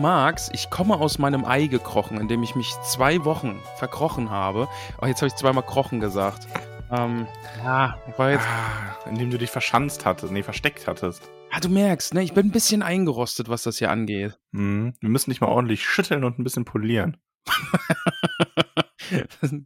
Max, ich komme aus meinem Ei gekrochen, indem ich mich zwei Wochen verkrochen habe. Oh, jetzt habe ich zweimal krochen gesagt. Ähm, ja, war jetzt. Ah, indem du dich verschanzt hattest, nee, versteckt hattest. Ah, du merkst, ne, ich bin ein bisschen eingerostet, was das hier angeht. Mhm. Wir müssen dich mal ordentlich schütteln und ein bisschen polieren.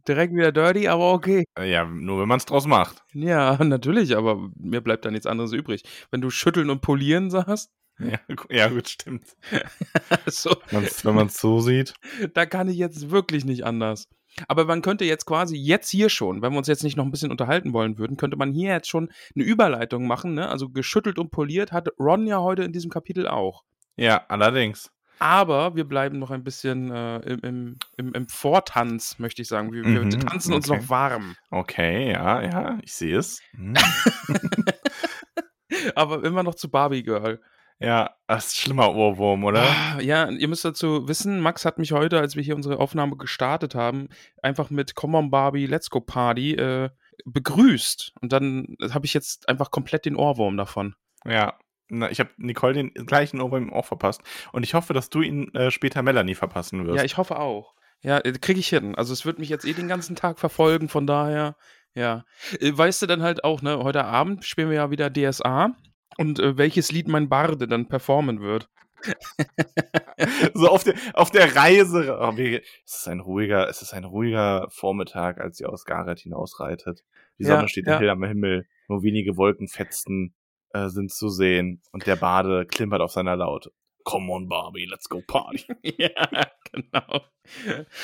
Direkt wieder dirty, aber okay. Äh, Ja, nur wenn man es draus macht. Ja, natürlich, aber mir bleibt da nichts anderes übrig. Wenn du schütteln und polieren sagst, Ja, ja gut, stimmt. so, wenn man es so sieht. da kann ich jetzt wirklich nicht anders. Aber man könnte jetzt quasi jetzt hier schon, wenn wir uns jetzt nicht noch ein bisschen unterhalten wollen würden, könnte man hier jetzt schon eine Überleitung machen. Ne? Also geschüttelt und poliert hat Ron ja heute in diesem Kapitel auch. Ja, allerdings. Aber wir bleiben noch ein bisschen äh, im, im, im, Vortanz, möchte ich sagen. Wir, wir Mhm, tanzen uns okay. noch warm. Okay, ja, ja, ich sehe es. Mhm. Aber immer noch zu Barbie Girl. Ja, das ist ein schlimmer Ohrwurm, oder? Ah, Ja, ihr müsst dazu wissen, Max hat mich heute, als wir hier unsere Aufnahme gestartet haben, einfach mit Come on Barbie, Let's Go Party äh, begrüßt. Und dann habe ich jetzt einfach komplett den Ohrwurm davon. Ja. Na, ich habe Nicole den gleichen Ohrwurm auch verpasst. Und ich hoffe, dass du ihn äh, später Melanie verpassen wirst. Ja, ich hoffe auch. Ja, äh, kriege ich hin. Also es wird mich jetzt eh den ganzen Tag verfolgen, von daher, ja. Äh, Weißt du dann halt auch, ne, heute Abend spielen wir ja wieder DSA und äh, welches Lied mein Barde dann performen wird. so auf der, auf der Reise. Oh, wie, es ist ein ruhiger, es ist ein ruhiger Vormittag, als sie aus Gareth hinausreitet. Die Ja, Sonne steht ja. hell am Himmel, nur wenige Wolkenfetzen äh, sind zu sehen und der Bade klimpert auf seiner Laute. Come on, Barbie, let's go party. ja, genau.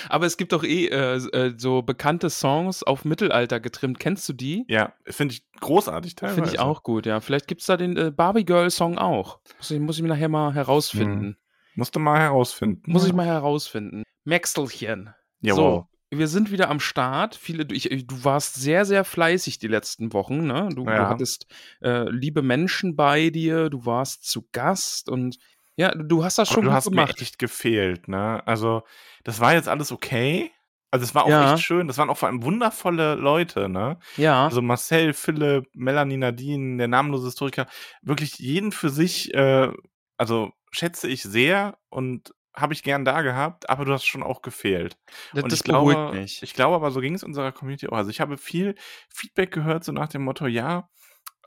Aber es gibt doch eh äh, äh, so bekannte Songs auf Mittelalter getrimmt. Kennst du die? ja, finde ich großartig teilweise. Finde ich auch gut, ja. Vielleicht gibt es da den äh, Barbie Girl Song auch. Muss ich, muss ich mir nachher mal herausfinden. Musst du mal herausfinden. Muss ich mal herausfinden. Maxelchen. Jawohl. So, wir sind wieder am Start. Viele, du- ich, du warst sehr, sehr fleißig die letzten Wochen. Ne? Du, du Ja. hattest äh, liebe Menschen bei dir, du warst zu Gast und ja, du hast das schon du gut hast mir gemacht. echt gefehlt, ne? Also, das war jetzt alles okay. Also, es war auch Ja. echt schön. Das waren auch vor allem wundervolle Leute, ne? Ja, Also Marcel, Philipp, Melanie, Nadine, der namenlose Historiker, wirklich jeden für sich, äh, also schätze ich sehr und habe ich gern da gehabt, aber du hast schon auch gefehlt. das, und das ich glaube, beruhigt mich. ich glaube aber, so ging es unserer Community auch. Also ich habe viel Feedback gehört, so nach dem Motto, ja,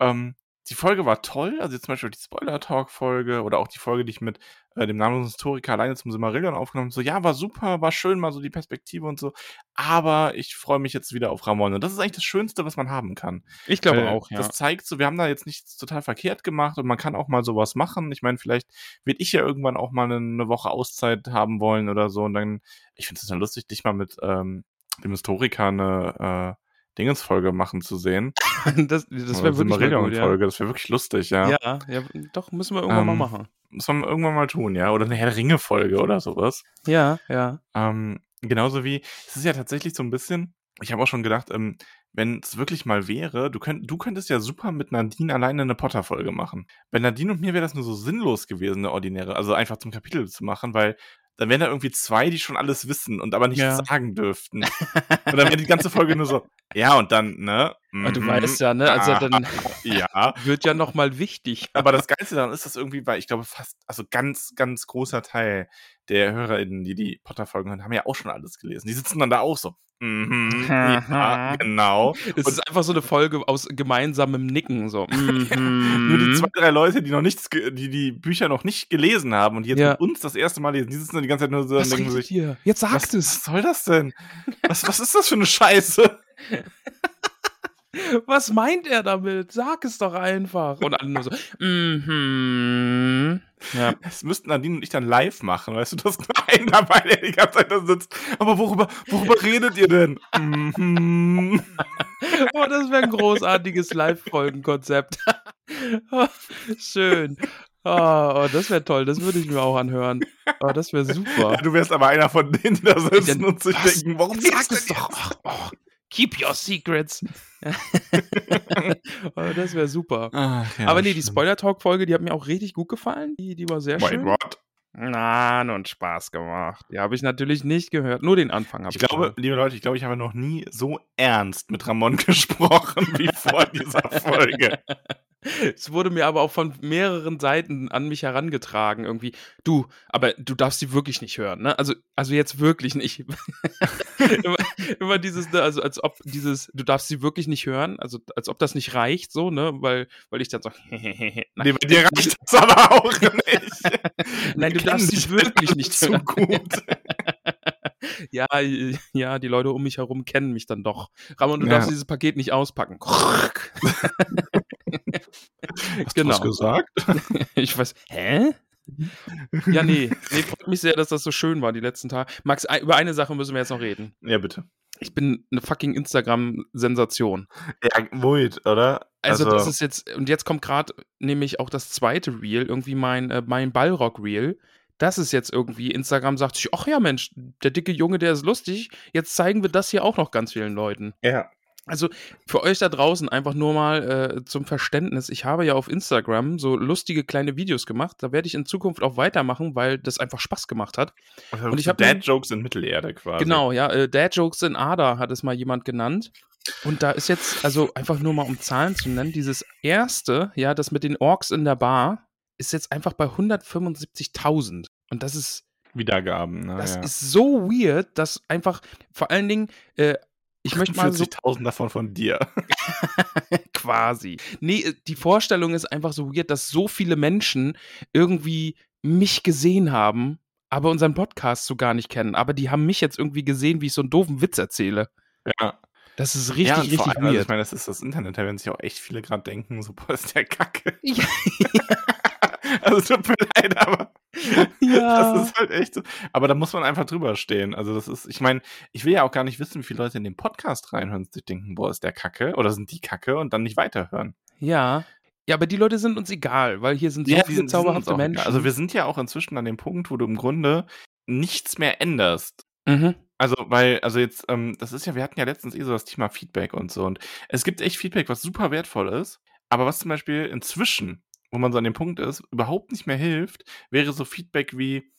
ähm, die Folge war toll, also jetzt zum Beispiel die Spoiler-Talk-Folge oder auch die Folge, die ich mit äh, dem namenlosen Historiker alleine zum Silmarillion aufgenommen habe. So, ja, war super, war schön, mal so die Perspektive und so, aber ich freue mich jetzt wieder auf Ramon. Und das ist eigentlich das Schönste, was man haben kann. ich glaube auch, ja. Das zeigt so, wir haben da jetzt nichts total verkehrt gemacht und man kann auch mal sowas machen. Ich meine, vielleicht wird ich ja irgendwann auch mal eine, eine Woche Auszeit haben wollen oder so. Und dann, ich finde es dann lustig, dich mal mit ähm, dem Historiker eine äh, Dingensfolge machen zu sehen. das das wäre wirklich gut, ja. Das wäre wirklich lustig, ja. ja. Ja, doch, müssen wir irgendwann Ähm, mal machen. Muss man irgendwann mal tun, ja. Oder eine Herr Ringe-Folge oder sowas. Ja, ja. Ähm, genauso wie, es ist ja tatsächlich so ein bisschen, ich habe auch schon gedacht, ähm, wenn es wirklich mal wäre, du, könnt, du könntest ja super mit Nadine alleine eine Potter-Folge machen. Bei Nadine und mir wäre das nur so sinnlos gewesen, eine ordinäre, also einfach zum Kapitel zu machen, weil dann wären da irgendwie zwei, die schon alles wissen und aber nichts Ja. sagen dürften. und dann wäre die ganze Folge nur so, ja, und dann, ne? Aber du mhm, weißt ja, ne? Also ah, dann Ja. wird ja noch mal wichtig. Aber das Geilste daran ist, dass irgendwie, weil ich glaube, fast, also ganz, ganz großer Teil der HörerInnen, die die Potter-Folgen hören, haben ja auch schon alles gelesen. Die sitzen dann da auch so. Mhm, ja, genau. Es Und- ist einfach so eine Folge aus gemeinsamem Nicken. So. Nur die Mhm. zwei, drei Leute, die noch nichts, die die Bücher noch nicht gelesen haben und jetzt Ja. mit uns das erste Mal lesen, die sitzen dann die ganze Zeit nur so Was und denken sich, ihr? Jetzt was, sagt was es. soll das denn? Was, was ist das für eine Scheiße? Was meint er damit? Sag es doch einfach. Und alle nur so, mhm. Ja. Das müssten Nadine und ich dann live machen, weißt du, das ist nur ein dabei, der die ganze Zeit da sitzt. Aber worüber, worüber redet ihr denn? Mhm. Oh, das wäre ein großartiges Live-Folgenkonzept. Schön. Oh, oh, das wäre toll, das würde ich mir auch anhören. Oh, das wäre super. Ja, du wärst aber einer von denen, die da sitzen und sich was? denken, warum Sag sagst du es doch. Ach, oh, keep your secrets. oh, das wäre super. Ach, ja, Aber nee, die. Spoiler-Talk-Folge, die hat mir auch richtig gut gefallen. Die, die war sehr Wait, schön. what? Na, und Spaß gemacht. Die habe ich natürlich nicht gehört. Nur den Anfang habe Ich ich glaube, gehört. liebe Leute, ich glaube, ich habe noch nie so ernst mit Ramon gesprochen wie vor dieser Folge. Es wurde mir aber auch von mehreren Seiten an mich herangetragen, irgendwie, du, aber du darfst sie wirklich nicht hören, ne? Also, also jetzt wirklich nicht. immer, immer dieses, ne, also als ob dieses, du darfst sie wirklich nicht hören, also als ob das nicht reicht, so, ne? Weil, weil ich dann so, Nee, bei dir reicht das aber auch nicht. Nein, du darfst sie dich wirklich nicht zu hören. gut. ja, ja, die Leute um mich herum kennen mich dann doch. Ramon, du Ja. darfst dieses Paket nicht auspacken. Hast du was gesagt? Ich weiß, hä? Ja, nee. Nee, freut mich sehr, dass das so schön war die letzten Tage. Max, ein- über eine Sache müssen wir jetzt noch reden. Ja, bitte. Ich bin eine fucking Instagram-Sensation. Ja, Wait, oder? Also, das ist jetzt, und jetzt kommt gerade nämlich auch das zweite Reel, irgendwie mein, äh, mein Ballrock-Reel. Das ist jetzt irgendwie, Instagram sagt sich, ach ja, Mensch, der dicke Junge, der ist lustig. Jetzt zeigen wir das hier auch noch ganz vielen Leuten. ja. Also für euch da draußen einfach nur mal äh, zum Verständnis. Ich habe ja auf Instagram so lustige kleine Videos gemacht. Da werde ich in Zukunft auch weitermachen, weil das einfach Spaß gemacht hat. Und ich hab Dad Jokes in Mittelerde quasi. Genau, ja. Äh, Dad Jokes in Ada hat es mal jemand genannt. Und da ist jetzt, also einfach nur mal um Zahlen zu nennen, dieses erste, ja, das mit den Orks in der Bar, ist jetzt einfach bei 175.000. Und das ist Wiedergaben. Ne? das ja. ist so weird, dass einfach vor allen Dingen, äh, ich möchte mal so 40.000 davon von dir. quasi. Nee, äh, die Vorstellung ist einfach so weird, dass so viele Menschen irgendwie mich gesehen haben, aber unseren Podcast so gar nicht kennen. Aber die haben mich jetzt irgendwie gesehen, wie ich so einen doofen Witz erzähle. Ja. Das ist richtig, ja, richtig vor allem, also weird. ich meine, das ist das Internet, da werden sich auch echt viele gerade denken, so, boah, ist der Kacke. Ja. also tut mir leid, aber Ja. das ist halt echt so. Aber da muss man einfach drüber stehen. Also das ist, ich meine, ich will ja auch gar nicht wissen, wie viele Leute in den Podcast reinhören und sich denken, boah, ist der Kacke oder sind die Kacke und dann nicht weiterhören. ja. Ja, aber die Leute sind uns egal, weil hier sind so die viele sind- sind zauberhafte auch Menschen. egal. Also wir sind ja auch inzwischen an dem Punkt, wo du im Grunde nichts mehr änderst. mhm. Also, weil, also jetzt, ähm, das ist ja, wir hatten ja letztens eh so das Thema Feedback und so. Und es gibt echt Feedback, was super wertvoll ist. Aber was zum Beispiel inzwischen, wo man so an dem Punkt ist, überhaupt nicht mehr hilft, wäre so Feedback wie,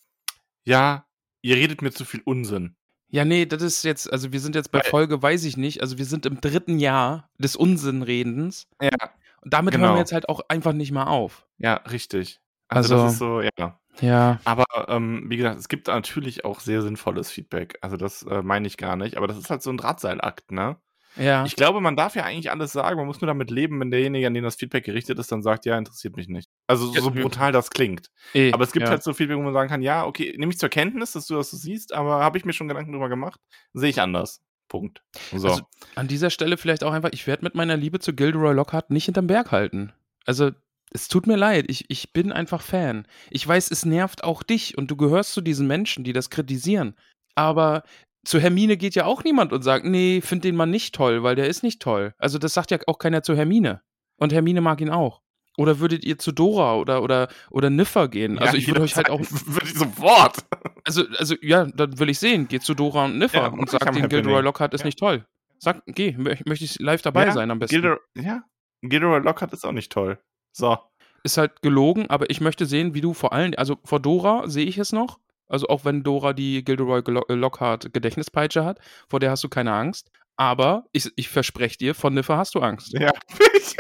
ja, ihr redet mir zu viel Unsinn. Ja, nee, das ist jetzt, also wir sind jetzt bei Folge, weiß ich nicht, also wir sind im dritten Jahr des Unsinnredens. Ja, Und damit hören Genau. wir jetzt halt auch einfach nicht mehr auf. ja, richtig. Also, Also- das ist so, ja. Ja. Aber ähm, wie gesagt, es gibt natürlich auch sehr sinnvolles Feedback. Also das äh, meine ich gar nicht. Aber das ist halt so ein Drahtseilakt, ne? Ja. Ich glaube, man darf ja eigentlich alles sagen. Man muss nur damit leben, wenn derjenige, an den das Feedback gerichtet ist, dann sagt, ja, interessiert mich nicht. Also so, so brutal das klingt. eh, Aber es gibt ja. halt so Feedback, wo man sagen kann, ja, okay, nehme ich zur Kenntnis, dass du das so siehst, aber habe ich mir schon Gedanken drüber gemacht, sehe ich anders. Punkt. So. Also, an dieser Stelle vielleicht auch einfach, ich werde mit meiner Liebe zu Gilderoy Lockhart nicht hinterm Berg halten. Also, es tut mir leid, ich, ich bin einfach Fan. Ich weiß, es nervt auch dich und du gehörst zu diesen Menschen, die das kritisieren. Aber zu Hermine geht ja auch niemand und sagt, nee, find den Mann nicht toll, weil der ist nicht toll. Also, das sagt ja auch keiner zu Hermine. Und Hermine mag ihn auch. Oder würdet ihr zu Dora oder, oder, oder Niffer gehen? Also, ich würde euch halt auch. Würde ich sofort. Also, also ja, dann will ich sehen. Geht zu Dora und Niffer Ja, und sagt den. Gilderoy Lockhart ist Ja. nicht toll. Sag, geh, mö- möchte ich live dabei sein am besten. Gilder, ja, Gilderoy Lockhart ist auch nicht toll. So. Ist halt gelogen, aber ich möchte sehen, wie du vor allem, also vor Dora sehe ich es noch. Also auch wenn Dora die Gilderoy äh, Lockhart Gedächtnispeitsche hat, vor der hast du keine Angst. Aber ich, ich verspreche dir, von Niffer hast du Angst. Ja, ich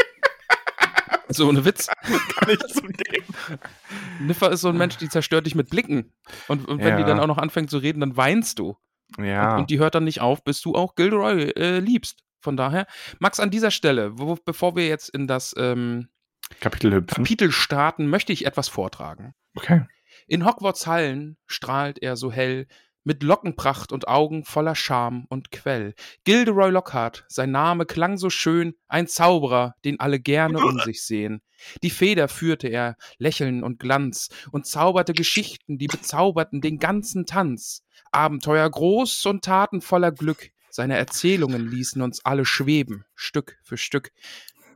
So ohne Witz. kann nicht zugeben. Niffer ist so ein Mensch, die zerstört dich mit Blicken. Und, und wenn die Ja. dann auch noch anfängt zu reden, dann weinst du. Ja. Und, und die hört dann nicht auf, bis du auch Gilderoy äh, liebst. Von daher, Max, an dieser Stelle, wo, bevor wir jetzt in das ähm, Kapitel hüpfen. Kapitel starten, möchte ich etwas vortragen. Okay. In Hogwarts Hallen strahlt er so hell, mit Lockenpracht und Augen voller Scham und Quell. Gilderoy Lockhart, sein Name klang so schön, ein Zauberer, den alle gerne um sich sehen. Die Feder führte er, Lächeln und Glanz, und zauberte Geschichten, die bezauberten den ganzen Tanz. Abenteuer groß und Taten voller Glück, seine Erzählungen ließen uns alle schweben, Stück für Stück.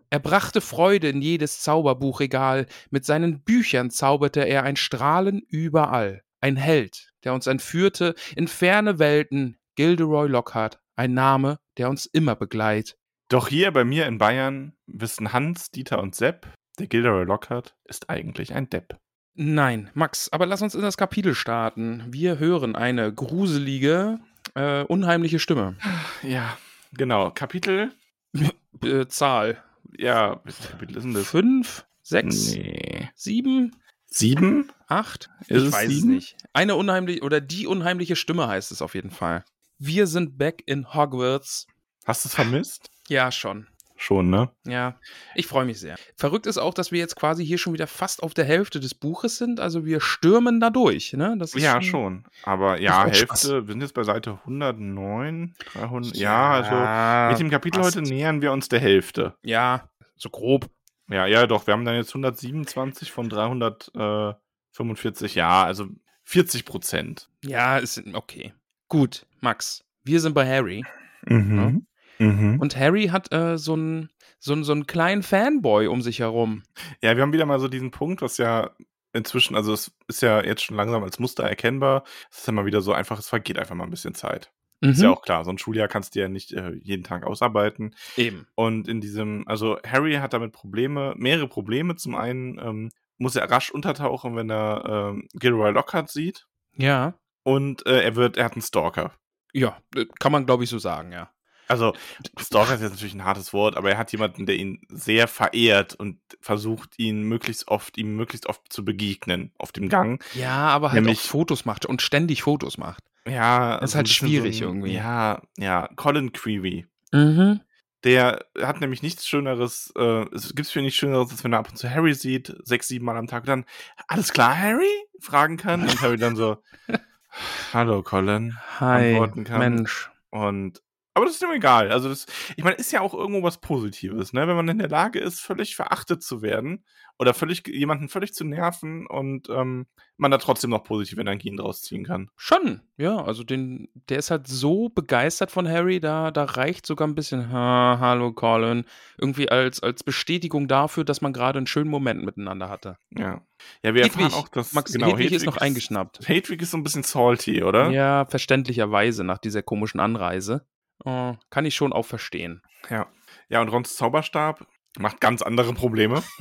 Er brachte Freude in jedes Zauberbuchregal, mit seinen Büchern zauberte er ein Strahlen überall. Ein Held, der uns entführte in ferne Welten, Gilderoy Lockhart, ein Name, der uns immer begleit. Doch hier bei mir in Bayern wissen Hans, Dieter und Sepp, der Gilderoy Lockhart ist eigentlich ein Depp. Nein, Max, aber lass uns in das Kapitel starten. Wir hören eine gruselige, äh, unheimliche Stimme. Ja, genau. Kapitel, Äh, Zahl. Ja, welches Kapitel ist denn das? Fünf, sechs, Nee. sieben, Sieben? acht? Ist ich es weiß es sieben? nicht. Eine unheimliche, oder die unheimliche Stimme heißt es auf jeden Fall. Wir sind back in Hogwarts. Hast du es vermisst? Ja, schon. Schon, ne? Ja, ich freue mich sehr. Verrückt ist auch, dass wir jetzt quasi hier schon wieder fast auf der Hälfte des Buches sind. Also wir stürmen da durch, ne? Ja, schon. Aber ja, Hälfte, Spaß. wir sind jetzt bei Seite 109, 300. Ja, also mit dem Kapitel passt. heute nähern wir uns der Hälfte. Ja, so grob. Ja, ja, doch. Wir haben dann jetzt 127 von 345. Ja, also 40 Prozent. Ja, ist okay. Gut, Max. Wir sind bei Harry. Mhm. Mhm. Und Harry hat äh, so einen so so einen kleinen Fanboy um sich herum. Ja, wir haben wieder mal so diesen Punkt, was ja inzwischen, also es ist ja jetzt schon langsam als Muster erkennbar. Es ist ja mal wieder so einfach, es vergeht einfach mal ein bisschen Zeit. Ist Mhm. ja auch klar, so ein Schuljahr kannst du ja nicht äh, jeden Tag ausarbeiten. Eben. Und in diesem, also Harry hat damit Probleme, mehrere Probleme. Zum einen ähm, muss er rasch untertauchen, wenn er ähm, Gilroy Lockhart sieht. Ja. Und äh, er wird, er hat einen Stalker. Ja, äh, kann man glaube ich so sagen, ja. Also, Stalker ist jetzt natürlich ein hartes Wort, aber er hat jemanden, der ihn sehr verehrt und versucht, ihn möglichst oft, ihm möglichst oft zu begegnen auf dem Gang. Ja, aber halt Nämlich- auch Fotos macht und ständig Fotos macht. Ja, Das ist halt schwierig so ein, irgendwie. Ja, ja, Colin Creevy. Mhm. Der hat nämlich nichts Schöneres, äh, es gibt für ihn nichts Schöneres, als wenn er ab und zu Harry sieht, sechs, sieben Mal am Tag, und dann, alles klar, Harry? Fragen kann. Und Harry dann so, hallo, Colin. Hi, Antworten kann. Mensch. Und, aber das ist ihm egal. Also, das, ich meine, ist ja auch irgendwo was Positives, ne? Wenn man in der Lage ist, völlig verachtet zu werden oder völlig, jemanden völlig zu nerven und ähm, man da trotzdem noch positive Energien draus ziehen kann. Schon, ja, also den, der ist halt so begeistert von Harry, da, da reicht sogar ein bisschen, ha, hallo Colin, irgendwie als, als Bestätigung dafür, dass man gerade einen schönen Moment miteinander hatte. Ja. Ja, wir erfahren Hedwig, auch, dass Max, genau, Hedwig ist noch eingeschnappt. Hedwig ist so ein bisschen salty, oder? Ja, verständlicherweise nach dieser komischen Anreise. Oh, kann ich schon auch verstehen. Ja. Ja, und Rons Zauberstab macht ganz andere Probleme.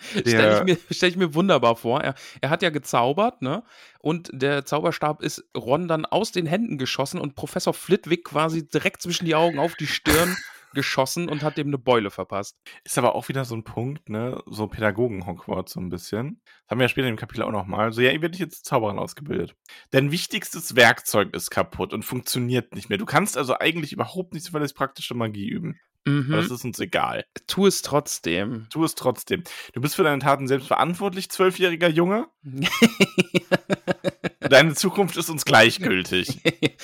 Stelle ich, mir, stell ich mir wunderbar vor. Er, er hat ja gezaubert, ne? Und der Zauberstab ist Ron dann aus den Händen geschossen und Professor Flitwick quasi direkt zwischen die Augen auf die Stirn geschossen und hat dem eine Beule verpasst. Ist aber auch wieder so ein Punkt, ne? So Pädagogen-Hogwarts so ein bisschen. Das haben wir ja später im Kapitel auch nochmal. So, ja, ihr werdet jetzt Zauberin ausgebildet. Dein wichtigstes Werkzeug ist kaputt und funktioniert nicht mehr. Du kannst also eigentlich überhaupt nicht zuverlässig praktische Magie üben. Mhm. Aber das ist uns egal. Tu es trotzdem. Tu es trotzdem. Du bist für deine Taten selbst verantwortlich, zwölfjähriger Junge. Deine Zukunft ist uns gleichgültig.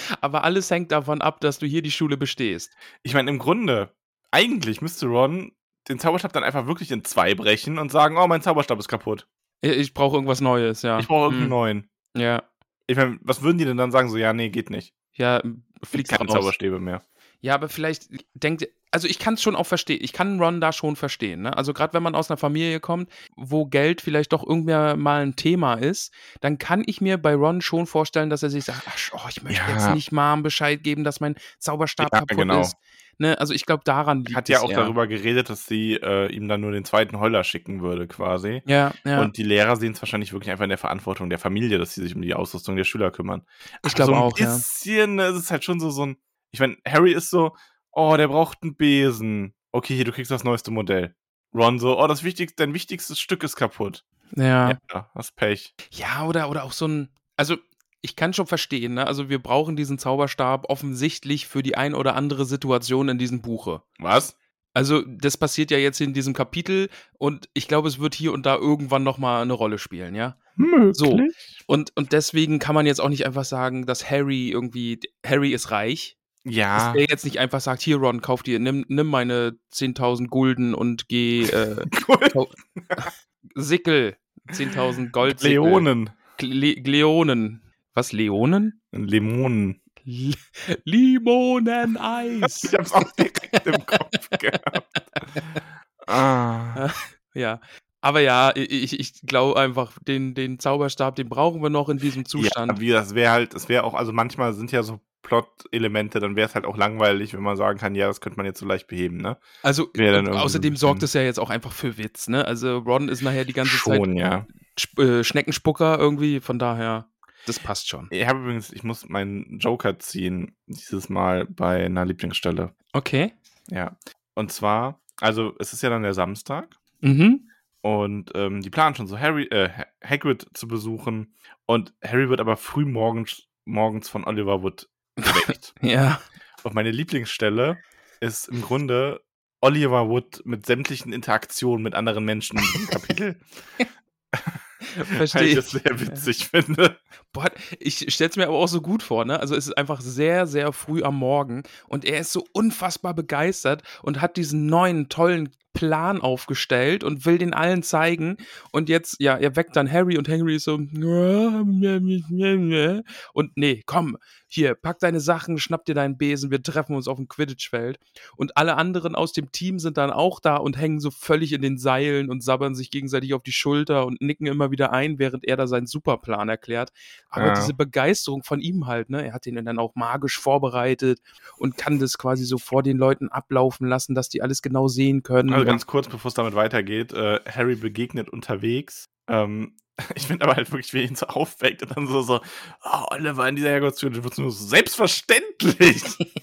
Aber alles hängt davon ab, dass du hier die Schule bestehst. Ich meine, im Grunde, eigentlich müsste Ron den Zauberstab dann einfach wirklich in zwei brechen und sagen, oh, mein Zauberstab ist kaputt. Ich brauche irgendwas Neues, ja. Ich brauche irgendeinen Hm, neuen. Ja. Ich meine, was würden die denn dann sagen? So, ja, nee, geht nicht. Ja, fliegt keine raus. Zauberstäbe mehr. Ja, aber vielleicht denkt, also ich kann es schon auch verstehen. Ich kann Ron da schon verstehen. Ne? Also gerade wenn man aus einer Familie kommt, wo Geld vielleicht doch irgendwer mal ein Thema ist, dann kann ich mir bei Ron schon vorstellen, dass er sich sagt, ach, oh, ich möchte Ja. jetzt nicht Mom Bescheid geben, dass mein Zauberstab Ja, kaputt genau. ist. Ne? Also ich glaube, daran liegt Hat ja es auch eher. darüber geredet, dass sie äh, ihm dann nur den zweiten Heuler schicken würde, quasi. Ja, ja. Und die Lehrer sehen es wahrscheinlich wirklich einfach in der Verantwortung der Familie, dass sie sich um die Ausrüstung der Schüler kümmern. Ich glaube so ein auch, ja. bisschen, ne, es ist halt schon so, so ein. Ich meine, Harry ist so, oh, der braucht einen Besen. Okay, hier, du kriegst das neueste Modell. Ron so, oh, das wichtigste, dein wichtigstes Stück ist kaputt. Ja. Ja, hast Pech. Ja, oder, oder auch so ein. Also, ich kann schon verstehen, ne? Also, wir brauchen diesen Zauberstab offensichtlich für die ein oder andere Situation in diesem Buche. Was? Also, das passiert ja jetzt in diesem Kapitel und ich glaube, es wird hier und da irgendwann nochmal eine Rolle spielen, ja? Möglich. So. Und, und deswegen kann man jetzt auch nicht einfach sagen, dass Harry irgendwie, Harry ist reich. Ja. Dass er jetzt nicht einfach sagt, hier Ron, kauf dir, nimm, nimm meine 10.000 Gulden und geh, äh, Sickel, 10.000 Gold. Leonen. Le Leonen. Was, Leonen? Limonen. L Limoneneis. Ich hab's auch direkt im Kopf gehabt. Ah. Ja. Aber ja, ich, ich glaube einfach, den, den Zauberstab, den brauchen wir noch in diesem Zustand. Ja, wie das wäre halt, es wäre auch, also manchmal sind ja so Plot-Elemente, dann wäre es halt auch langweilig, wenn man sagen kann, ja, das könnte man jetzt so leicht beheben, ne? Also, ein außerdem sorgt es ja jetzt auch einfach für Witz, ne? Also, Ron ist nachher die ganze Schon, Zeit ja. Sp äh, Schneckenspucker irgendwie, von daher, das passt schon. Ich habe übrigens, ich muss meinen Joker ziehen, dieses Mal bei einer Lieblingsstelle. Okay. Ja. Und zwar, also es ist ja dann der Samstag Mhm. und ähm, die planen schon so Harry, äh, Ha- Hagrid zu besuchen und Harry wird aber früh morgens, morgens von Oliver Wood geweckt. Ja. und meine Lieblingsstelle ist im Grunde Oliver Wood mit sämtlichen Interaktionen mit anderen Menschen diesem Kapitel. Verstehe ich das sehr witzig finde. Boah, ich stell's mir aber auch so gut vor, ne? Also es ist einfach sehr, sehr früh am Morgen und er ist so unfassbar begeistert und hat diesen neuen, tollen Plan aufgestellt und will den allen zeigen. Und jetzt, ja, er weckt dann Harry und Harry ist so, und nee, komm, hier, pack deine Sachen, schnapp dir deinen Besen, wir treffen uns auf dem Quidditch-Feld. Und alle anderen aus dem Team sind dann auch da und hängen so völlig in den Seilen und sabbern sich gegenseitig auf die Schulter und nicken immer wieder ein, während er da seinen Superplan erklärt. Aber Ja. diese Begeisterung von ihm halt, ne, er hat den dann auch magisch vorbereitet und kann das quasi so vor den Leuten ablaufen lassen, dass die alles genau sehen können. Also ganz kurz, bevor es damit weitergeht, äh, Harry begegnet unterwegs. Ähm, ich finde aber halt wirklich, wie ihn so aufweckt und dann so, so, oh, Oliver in dieser Herrgottstür, das wird nur so selbstverständlich.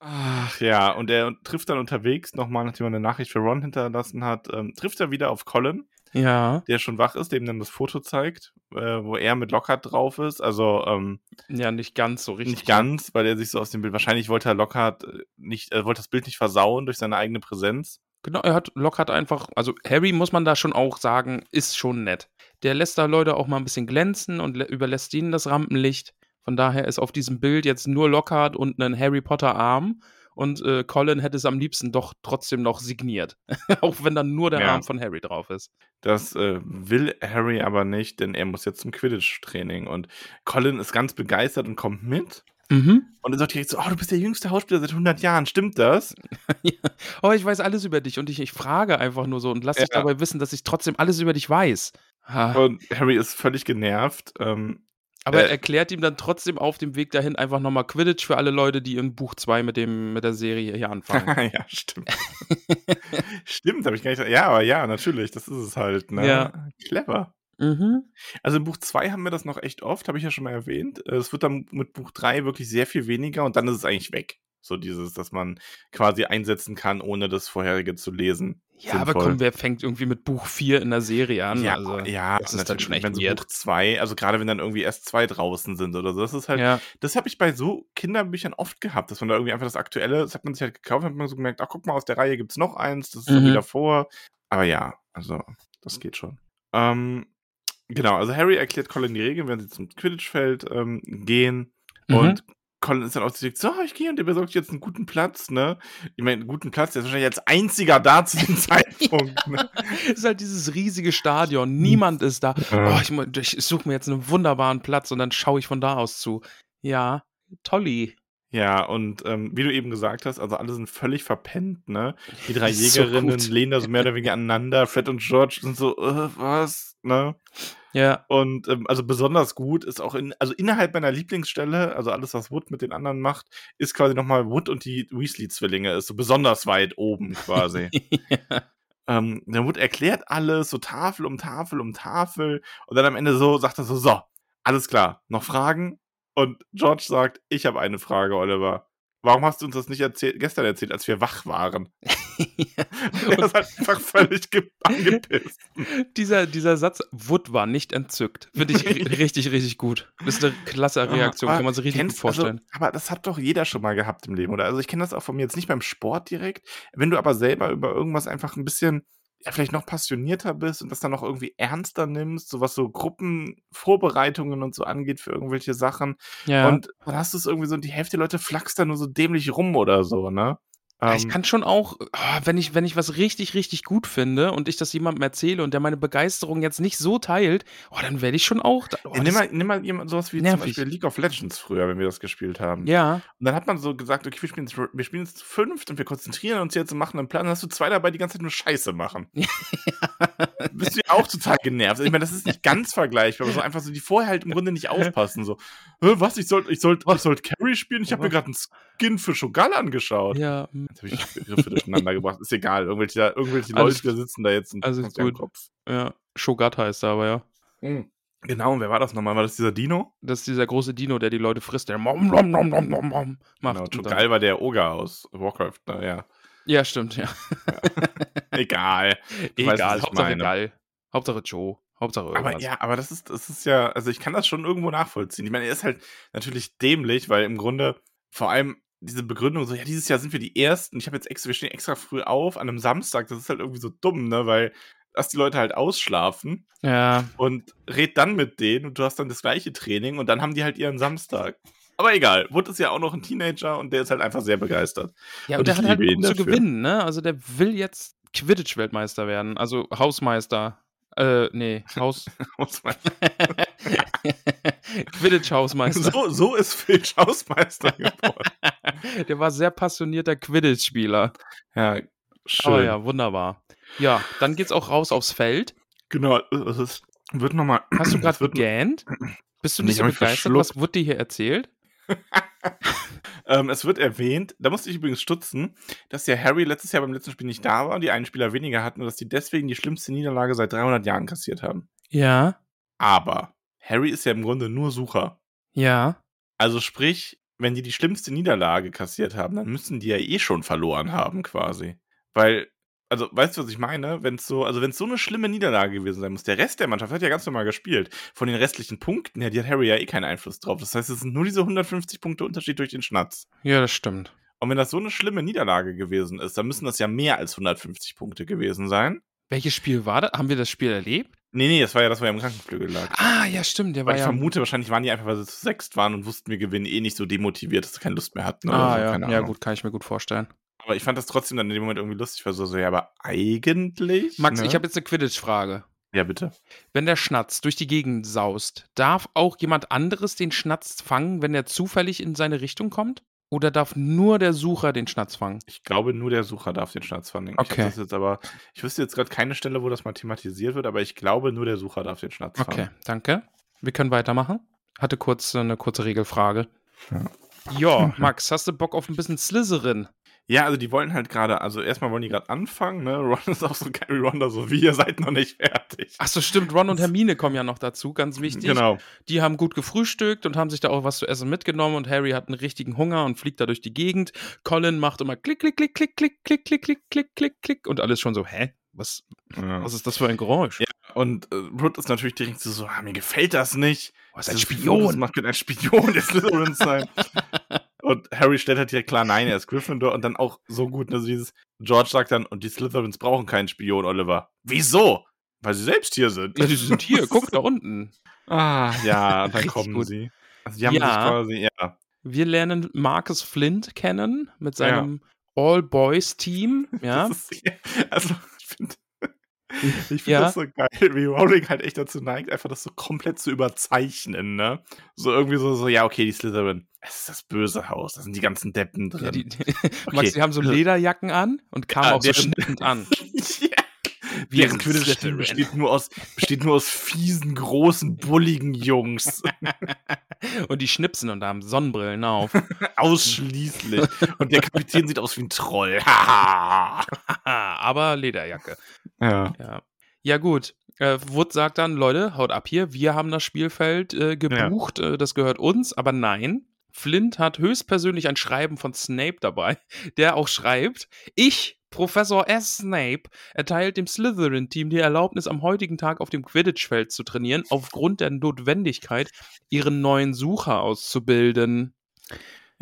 Ach ja, und er trifft dann unterwegs nochmal, nachdem er eine Nachricht für Ron hinterlassen hat, ähm, trifft er wieder auf Colin, ja, der schon wach ist, dem dann das Foto zeigt, äh, wo er mit Lockhart drauf ist. Also ähm, ja, nicht ganz so richtig. nicht ganz, weil er sich so aus dem Bild, wahrscheinlich wollte er Lockhart äh, nicht, er wollte das Bild nicht versauen durch seine eigene Präsenz. Genau, er hat, Locke hat einfach, also Harry muss man da schon auch sagen, ist schon nett. Der lässt da Leute auch mal ein bisschen glänzen und lä- überlässt ihnen das Rampenlicht. Von daher ist auf diesem Bild jetzt nur Lockhart und ein Harry Potter Arm. Und äh, Colin hätte es am liebsten doch trotzdem noch signiert. auch wenn dann nur der Ja. Arm von Harry drauf ist. Das äh, will Harry aber nicht, denn er muss jetzt zum Quidditch-Training. Und Colin ist ganz begeistert und kommt mit. Mhm. Und er sagt direkt so, oh, du bist der jüngste Hausspieler seit 100 Jahren, stimmt das? ja. Oh, ich weiß alles über dich und ich, ich frage einfach nur so und lass dich Ja. dabei wissen, dass ich trotzdem alles über dich weiß. Ha. Und Harry ist völlig genervt. Ähm, Aber er Äh, erklärt ihm dann trotzdem auf dem Weg dahin einfach nochmal Quidditch für alle Leute, die in Buch 2 mit, dem, mit der Serie hier anfangen. ja, stimmt. stimmt, habe ich gar nicht. Ja, aber ja, natürlich, das ist es halt. Ne? Ja. Clever. Mhm. Also in Buch 2 haben wir das noch echt oft, habe ich ja schon mal erwähnt. Äh, Es wird dann mit Buch 3 wirklich sehr viel weniger und dann ist es eigentlich weg. So dieses, dass man quasi einsetzen kann, ohne das vorherige zu lesen. Ja, aber Sinnvoll. komm, wer fängt irgendwie mit Buch 4 in der Serie an? Ja, also, ja, das ist dann schon echt wenn so. Buch 2, also gerade wenn dann irgendwie erst zwei draußen sind oder so, das ist halt, Ja, das habe ich bei so Kinderbüchern oft gehabt, dass man da irgendwie einfach das Aktuelle, das hat man sich halt gekauft, hat man so gemerkt, ach guck mal, aus der Reihe gibt's noch eins, das ist Mhm. wie davor. Aber ja, also, das geht schon. Ähm, genau, also Harry erklärt Colin die Regeln, wenn sie zum Quidditch-Feld ähm, gehen Mhm. und Colin ist dann auch direkt so, "Ah, ich gehe und der besorgt jetzt einen guten Platz, ne? Ich meine, einen guten Platz, der ist wahrscheinlich als einziger da zu dem Zeitpunkt, ne? ist halt dieses riesige Stadion, niemand ist da. Oh, ich, ich suche mir jetzt einen wunderbaren Platz und dann schaue ich von da aus zu. Ja, tolli. Ja, und ähm, wie du eben gesagt hast, also alle sind völlig verpennt, ne? Die drei so Jägerinnen gut. lehnen da so mehr oder weniger aneinander. Fred und George sind so, äh, was, ne? Ja, Und ähm, also besonders gut ist auch in, also innerhalb meiner Lieblingsstelle, also alles, was Wood mit den anderen macht, ist quasi nochmal Wood und die Weasley-Zwillinge, ist so besonders weit oben quasi. ähm, der Wood erklärt alles, so Tafel um Tafel um Tafel. Und dann am Ende so sagt er so, so, alles klar, noch Fragen? Und George sagt, ich habe eine Frage, Oliver. Warum hast du uns das nicht erzählt, gestern erzählt, als wir wach waren? Und er ist halt einfach völlig ge- angepisst. dieser, dieser Satz, Wood war nicht entzückt. Finde ich ri- richtig, richtig gut. Das ist eine klasse Reaktion, Aber kann man sich richtig gut kennst- vorstellen. Also, aber das hat doch jeder schon mal gehabt im Leben, oder? Also ich kenne das auch von mir jetzt nicht beim Sport direkt. Wenn du aber selber über irgendwas einfach ein bisschen ja, vielleicht noch passionierter bist und das dann noch irgendwie ernster nimmst, so was so Gruppenvorbereitungen und so angeht für irgendwelche Sachen. Ja. Und dann hast du es irgendwie so, und die Hälfte der Leute flachst da nur so dämlich rum oder so, ne? Ja, ich Ähm, kann schon auch, ah, wenn ich, wenn ich was richtig, richtig gut finde und ich das jemandem erzähle und der meine Begeisterung jetzt nicht so teilt, oh, dann werde ich schon auch. Oh, ja, nimm, mal, nimm mal jemand, sowas wie zum nervig. Beispiel League of Legends früher, wenn wir das gespielt haben. ja, Und dann hat man so gesagt, okay, wir spielen jetzt, wir spielen jetzt fünft und wir konzentrieren uns jetzt und machen einen Plan. Dann hast du zwei dabei, die ganze Zeit nur Scheiße machen. Bist du ja auch total genervt. Ich meine, das ist nicht ganz vergleichbar, aber so einfach so, die vorher halt im Grunde nicht aufpassen. So, "Hä, was, ich sollte ich sollt, ich sollt Carry spielen? Ich habe mir gerade einen Skin für Shogal angeschaut. ja, Jetzt habe ich Begriffe durcheinander gebracht. Ist egal. Irgendwelche, irgendwelche Alles Leute, die sitzen da jetzt und alles gut. Kopf. ja. Shogat heißt er aber, ja. Genau, und wer war das nochmal? War das dieser Dino? Das ist dieser große Dino, der die Leute frisst, der mom, mom, mom, mom, mom, mom macht. Genau, Shogal war der Ogre aus Warcraft. Naja, Ja, stimmt, ja. egal. Du weißt, Egal, ich Hauptsache meine. geil. Hauptsache Joe. Hauptsache irgendwas. Aber ja, aber das ist, das ist ja, also ich kann das schon irgendwo nachvollziehen. Ich meine, er ist halt natürlich dämlich, weil im Grunde vor allem diese Begründung so, ja, dieses Jahr sind wir die Ersten. Ich habe jetzt extra, wir stehen extra früh auf an einem Samstag. Das ist halt irgendwie so dumm, ne, weil dass die Leute halt ausschlafen Ja, und red dann mit denen und du hast dann das gleiche Training und dann haben die halt ihren Samstag. Aber egal, Wood ist ja auch noch ein Teenager und der ist halt einfach sehr begeistert. ja Und und der hat halt Bock zu gewinnen, ne? Also der will jetzt Quidditch-Weltmeister werden. Also Hausmeister. Äh, nee, Haus. Man- Quidditch-Hausmeister. so, so ist Phil Hausmeister geworden. Der war sehr passionierter Quidditch-Spieler. Ja, schön. Aber ja, wunderbar. Ja, dann geht's auch raus aufs Feld. Genau, es ist, wird nochmal. Hast du gerade wird, gegähnt? Bist du nicht ich so begeistert? Was wurde dir hier erzählt? ähm, es wird erwähnt, da musste ich übrigens stutzen, dass ja Harry letztes Jahr beim letzten Spiel nicht da war und die einen Spieler weniger hatten und dass die deswegen die schlimmste Niederlage seit 300 Jahren kassiert haben. Ja, Aber Harry ist ja im Grunde nur Sucher. ja. Also sprich, wenn die die schlimmste Niederlage kassiert haben, dann müssen die ja eh schon verloren haben quasi. Weil, also weißt du, was ich meine? Wenn es so, also wenn es so eine schlimme Niederlage gewesen sein muss, der Rest der Mannschaft hat ja ganz normal gespielt. Von den restlichen Punkten her, die hat Harry ja eh keinen Einfluss drauf. Das heißt, es sind nur diese 150 Punkte Unterschied durch den Schnatz. Ja, das stimmt. Und wenn das so eine schlimme Niederlage gewesen ist, dann müssen das ja mehr als 150 Punkte gewesen sein. Welches Spiel war das? Haben wir das Spiel erlebt? Nee, nee, das war ja das, was ja im Krankenflügel lag. Ah, ja, stimmt. Der Weil war ich ja. vermute, wahrscheinlich waren die einfach, weil sie zu sechst waren und wussten, wir gewinnen eh nicht so demotiviert, dass sie keine Lust mehr hatten. Oder Ah, so, ja. Ja, gut, kann ich mir gut vorstellen. Aber ich fand das trotzdem dann in dem Moment irgendwie lustig, weil so, so ja, aber eigentlich. Max, ne? ich habe jetzt eine Quidditch-Frage. Ja, bitte. Wenn der Schnatz durch die Gegend saust, darf auch jemand anderes den Schnatz fangen, wenn er zufällig in seine Richtung kommt? Oder darf nur der Sucher den Schnatz fangen? Ich glaube, nur der Sucher darf den Schnatz fangen. Ich Okay. hab das jetzt aber, ich wüsste jetzt gerade keine Stelle, wo das mal thematisiert wird, aber ich glaube, nur der Sucher darf den Schnatz Okay, fangen. danke. Wir können weitermachen. Hatte kurz äh, eine kurze Regelfrage. Ja. Ja, Max, hast du Bock auf ein bisschen Slytherin? Ja, also die wollen halt gerade, also erstmal wollen die gerade anfangen, ne? Ron ist auch so Gary Ronda, so wie ihr seid noch nicht fertig. Ach so, stimmt. Ron und Hermine kommen ja noch dazu, ganz wichtig. Genau. Die haben gut gefrühstückt und haben sich da auch was zu essen mitgenommen und Harry hat einen richtigen Hunger und fliegt da durch die Gegend. Colin macht immer klick, klick, klick, klick, klick, klick, klick, klick, klick, klick, klick und alles schon so, hä? Was, Ja. was ist das für ein Geräusch? Ja, und äh, Root ist natürlich direkt so, so, ah, mir gefällt das nicht. Was ein Das Spion. Das macht ein Spion der Slytherins sein. Und Harry stellt halt direkt klar, nein, er ist Gryffindor. Und dann auch so gut, ne, so dieses, George sagt dann, und die Slytherins brauchen keinen Spion, Oliver. Wieso? Weil sie selbst hier sind. Ja, die sind hier, guck da unten. Ah, ja, und dann kommen gut. sie. Also die haben Ja. sich quasi, ja. Wir lernen Marcus Flint kennen mit seinem All-Boys-Team. Ja. Das ist, also, ich finde Ja. das so geil, wie Rowling halt echt dazu neigt, einfach das so komplett zu überzeichnen, ne? So irgendwie so, so ja, okay, die Slytherin, es ist das böse Haus, da sind die ganzen Deppen drin. ja die, Okay. Max, die haben so Lederjacken an und kamen Ja, auch so schnippend an. ja. Wir Deren Quidditch-Team besteht nur, aus, besteht nur aus fiesen, großen, bulligen Jungs. Und die schnipsen und haben Sonnenbrillen auf. Ausschließlich. Und der Kapitän sieht aus wie ein Troll. Aber Lederjacke. Ja. Ja, ja gut. Äh, Wood sagt dann, Leute, haut ab hier. Wir haben das Spielfeld äh, gebucht. Äh, das gehört uns. Aber nein, Flint hat höchstpersönlich ein Schreiben von Snape dabei, der auch schreibt, ich, Professor S. Snape, erteilt dem Slytherin-Team die Erlaubnis, am heutigen Tag auf dem Quidditch-Feld zu trainieren, aufgrund der Notwendigkeit, ihren neuen Sucher auszubilden.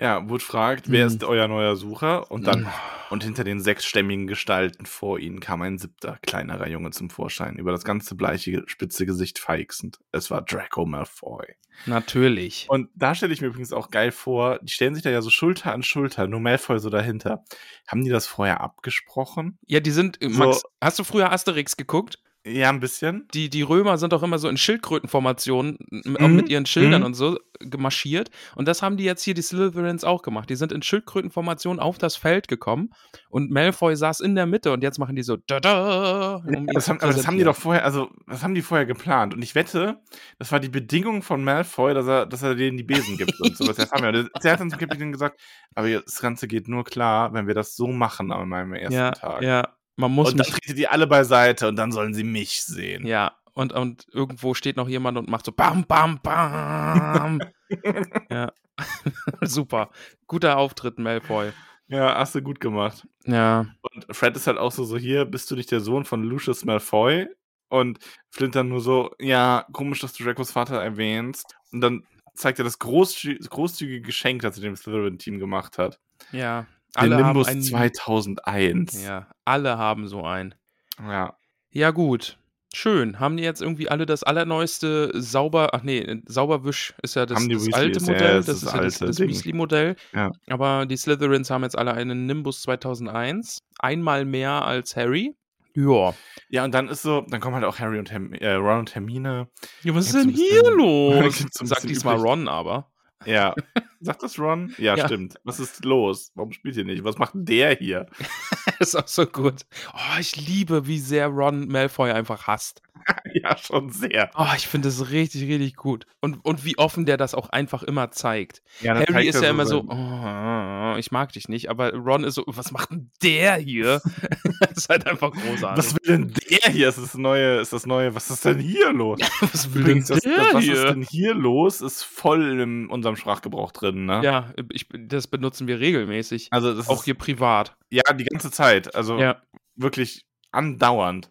Ja, Wood fragt, wer Hm. ist euer neuer Sucher? Und dann, Hm. und hinter den sechsstämmigen Gestalten vor ihnen kam ein siebter, kleinerer Junge zum Vorschein, über das ganze bleiche, spitze Gesicht feixend. Es war Draco Malfoy. Natürlich. Und da stelle ich mir übrigens auch geil vor, die stellen sich da ja so Schulter an Schulter, nur Malfoy so dahinter. Haben die das vorher abgesprochen? Ja, die sind, So- Max, hast du früher Asterix geguckt? Ja, ein bisschen. Die, die Römer sind doch immer so in Schildkrötenformationen Mhm, mit ihren Schildern mhm. und so gemarschiert. Und das haben die jetzt hier, die Slytherins, auch gemacht. Die sind in Schildkrötenformation auf das Feld gekommen und Malfoy saß in der Mitte und jetzt machen die so da da. Um Das haben, aber das haben die doch vorher, also das haben die vorher geplant. Und ich wette, das war die Bedingung von Malfoy, dass er, dass er denen die Besen gibt und sowas. Das haben wir. Der, der hat dann zum Kapitän gesagt, aber das Ganze geht nur klar, wenn wir das so machen an meinem ersten Ja, Tag. ja. Man muss und dann mich tretet die alle beiseite und dann sollen sie mich sehen. Ja, und, und irgendwo steht noch jemand und macht so Bam, Bam, Bam. ja. Super. Guter Auftritt, Malfoy. Ja, hast du gut gemacht. Ja. Und Fred ist halt auch so, so hier, bist du nicht der Sohn von Lucius Malfoy? Und Flint dann nur so, ja, komisch, dass du Dracos Vater erwähnst. Und dann zeigt er das großzü großzügige Geschenk, das er dem Slytherin-Team gemacht hat. Ja. Den Alle Nimbus haben einen, 2001. Ja, alle haben so einen. ja. Ja, gut. Schön. Haben die jetzt irgendwie alle das allerneueste Sauber, ach nee, Sauberwisch ist ja das, das alte ja, Modell, das das, ist das ja das, alte das. Weasley-Modell. Ja. Aber die Slytherins haben jetzt alle einen Nimbus 2001. Einmal mehr als Harry. Ja. Ja, und dann ist so, dann kommen halt auch Harry und Herm äh, Ron und Hermine. Ja, was ist denn hier bisschen- los? gibt's so Sagt diesmal. Ron aber. Ja. Sagt das Ron? Ja, Ja. stimmt. Was ist los? Warum spielt ihr nicht? Was macht der hier? ist auch so gut. Oh, ich liebe, wie sehr Ron Malfoy einfach hasst. ja, schon sehr. Oh, ich finde das richtig, richtig gut. Und, und wie offen der das auch einfach immer zeigt. Ja, Harry ist ja immer so, oh, ich mag dich nicht, aber Ron ist so, was macht denn der hier? das ist halt einfach großartig. Was will denn der hier? Ist das neue, ist das neue, was ist denn hier los? was will Übrigens, denn das, der das, was hier? ist denn hier los, ist voll in unserem Sprachgebrauch drin, ne? ja, ich, das benutzen wir regelmäßig. Also das auch ist, hier privat. ja, die ganze Zeit. Also Ja. wirklich andauernd.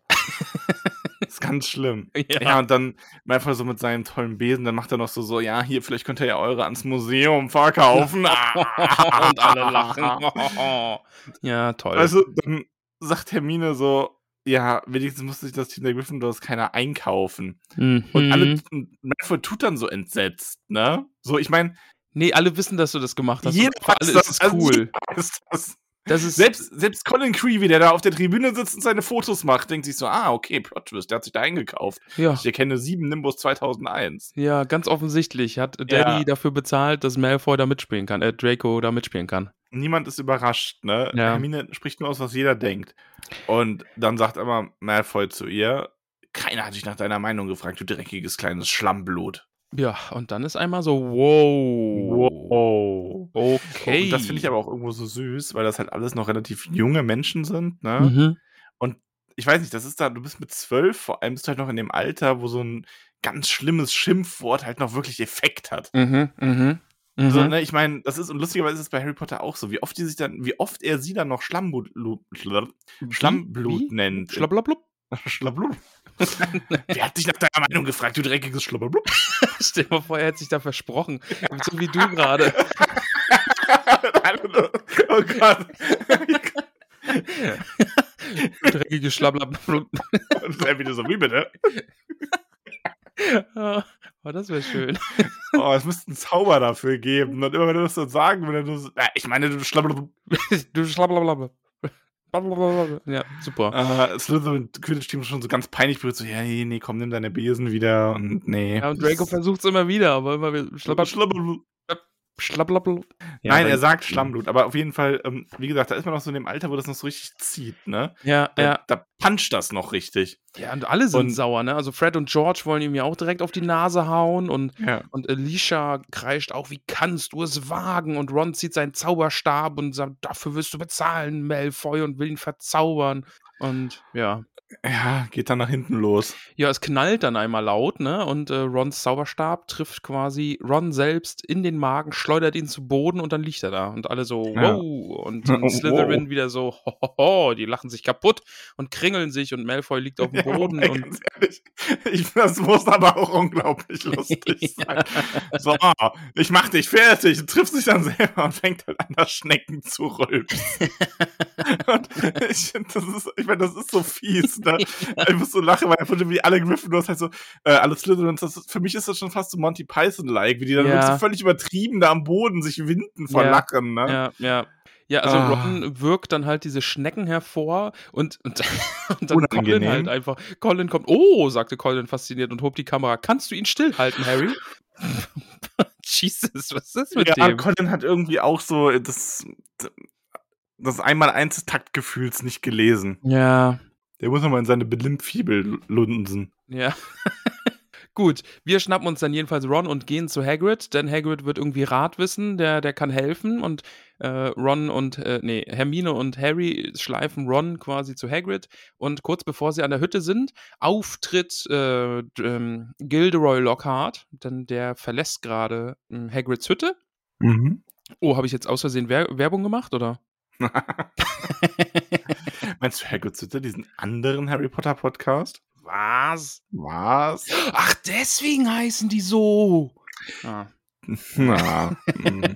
Das ganz schlimm. Ja. Ja. und dann Malfoy so mit seinem tollen Besen, dann macht er noch so, so, ja, hier, vielleicht könnt ihr ja eure ans Museum verkaufen. und alle lachen. ja, toll. Also, dann sagt Hermine so, ja, wenigstens musste sich das Team der Gryffindors keiner einkaufen. Und Mhm. alle, und Malfoy tut dann so entsetzt, ne? So, ich meine, Nee, alle wissen, dass du das gemacht hast. jeder und für alle weiß ist es also cool. jeder weiß das. Das ist Selbst, selbst Colin Creevy, der da auf der Tribüne sitzt und seine Fotos macht, denkt sich so, ah, okay, Plot Twist, der hat sich da eingekauft. ja, Ich erkenne sieben Nimbus 2001. ja, ganz offensichtlich hat Daddy Ja. dafür bezahlt, dass Malfoy da mitspielen kann, äh, Draco da mitspielen kann. Niemand ist überrascht, ne? Ja. Hermine spricht nur aus, was jeder denkt. Und dann sagt aber Malfoy zu ihr, keiner hat dich nach deiner Meinung gefragt, du dreckiges kleines Schlammblut. Ja, und dann ist einmal so, wow. Wow. Okay. Und das finde ich aber auch irgendwo so süß, weil das halt alles noch relativ junge Menschen sind, ne? Mhm. Ich weiß nicht, das ist da, du bist mit zwölf, vor allem bist du halt noch in dem Alter, wo so ein ganz schlimmes Schimpfwort halt noch wirklich Effekt hat. Mhm. Mhm. Mhm. So, ne, ich meine, das ist, und lustigerweise ist es bei Harry Potter auch so, wie oft die sich dann, wie oft er sie dann noch Schlammblut, Lu- Schla- Schlammblut nennt. Schlablabblub. Schlabblub. Wer hat dich nach deiner Meinung gefragt, du dreckiges Schlabblub? Stell dir mal vor, er hätte sich da versprochen. so wie du gerade. oh Gott. Dreckige Schlablabblub. Das ja wieder so, wie bitte? Oh, das wäre schön. Oh, es müsste einen Zauber dafür geben. Und immer wenn du das so sagen würdest, du so, ich meine, du Schlabblub. Du Schlablablablub. Ja, super. Äh, Slytherin Quidditch-Team ist schon so ganz peinlich berührt, so, ja, nee, nee, komm, nimm deine Besen wieder und nee. Ja, und Draco versucht es immer wieder, aber immer wieder. Schlablab- Schlabblub. Schlablabblub. Ja, Nein, er sagt Schlammblut, aber auf jeden Fall, ähm, wie gesagt, da ist man noch so in dem Alter, wo das noch so richtig zieht, ne? Ja, Da, ja. da puncht das noch richtig. Ja, und alle sind Und- sauer, ne? Also Fred und George wollen ihm ja auch direkt auf die Nase hauen und, Ja. und Alicia kreischt auch, wie kannst du es wagen? Und Ron zieht seinen Zauberstab und sagt, dafür wirst du bezahlen, Malfoy, und will ihn verzaubern. Und ja. Ja, geht dann nach hinten los. Ja, es knallt dann einmal laut, ne? Und äh, Rons Zauberstab trifft quasi Ron selbst in den Magen, schleudert ihn zu Boden und dann liegt er da. Und alle so, Ja. wow. Und, und Slytherin wieder so, hohoho, die lachen sich kaputt und kringeln sich und Malfoy liegt auf dem Boden Wobei, und ganz ehrlich, ich, das muss aber auch unglaublich lustig sein. So, ich mach dich fertig, trifft sich dann selber und fängt halt an, das Schnecken zu rülpsen. und ich finde, das ist, ich meine, das ist so fies, ne? Ich muss so lachen, weil einfach wie alle Gryffindors halt so, äh, alle Slytherins, das für mich ist das schon fast so Monty Python-like, wie die dann Ja. wirklich so völlig übertrieben da am Boden sich winden vor Ja. Lachen, ne? Ja, ja. Ja, also Ah. Ron wirkt dann halt diese Schnecken hervor und, und, und dann Colin Unangenehm. halt einfach. Colin kommt, oh, sagte Colin fasziniert und hob die Kamera. Kannst du ihn stillhalten, Harry? Jesus, was ist das mit ja, dem? Colin hat irgendwie auch so das, das Einmal-Eins des Taktgefühls nicht gelesen. Ja, Der muss nochmal in seine Belimbfibel lunsen. ja. Gut, wir schnappen uns dann jedenfalls Ron und gehen zu Hagrid, denn Hagrid wird irgendwie Rat wissen, der, der kann helfen und äh, Ron und, äh, nee, Hermine und Harry schleifen Ron quasi zu Hagrid und kurz bevor sie an der Hütte sind, auftritt äh, ähm, Gilderoy Lockhart, denn der verlässt gerade ähm, Hagrids Hütte. Mhm. Oh, habe ich jetzt aus Versehen Wer Werbung gemacht, oder? Meinst du Hagrid's Hütte, diesen anderen Harry Potter Podcast? Was? Was? Ach, deswegen heißen die so. Ah. Na. mm.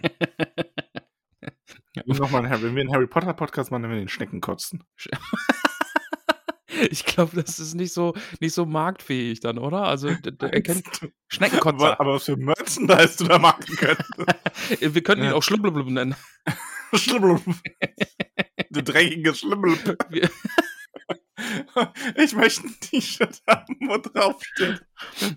Und nochmal, wenn wir einen Harry Potter Podcast machen, dann werden wir den Schnecken kotzen. Ich glaube, das ist nicht so, nicht so marktfähig dann, oder? Also, d- d- er kennt Aber, Schneckenkotzer. aber was für Merchandise du da machen könntest. Wir könnten ihn Ja. auch Schlubblub nennen. Schlimmel. Du dreckiges Schlimmel. Ich möchte ein T-Shirt haben, wo drauf steht.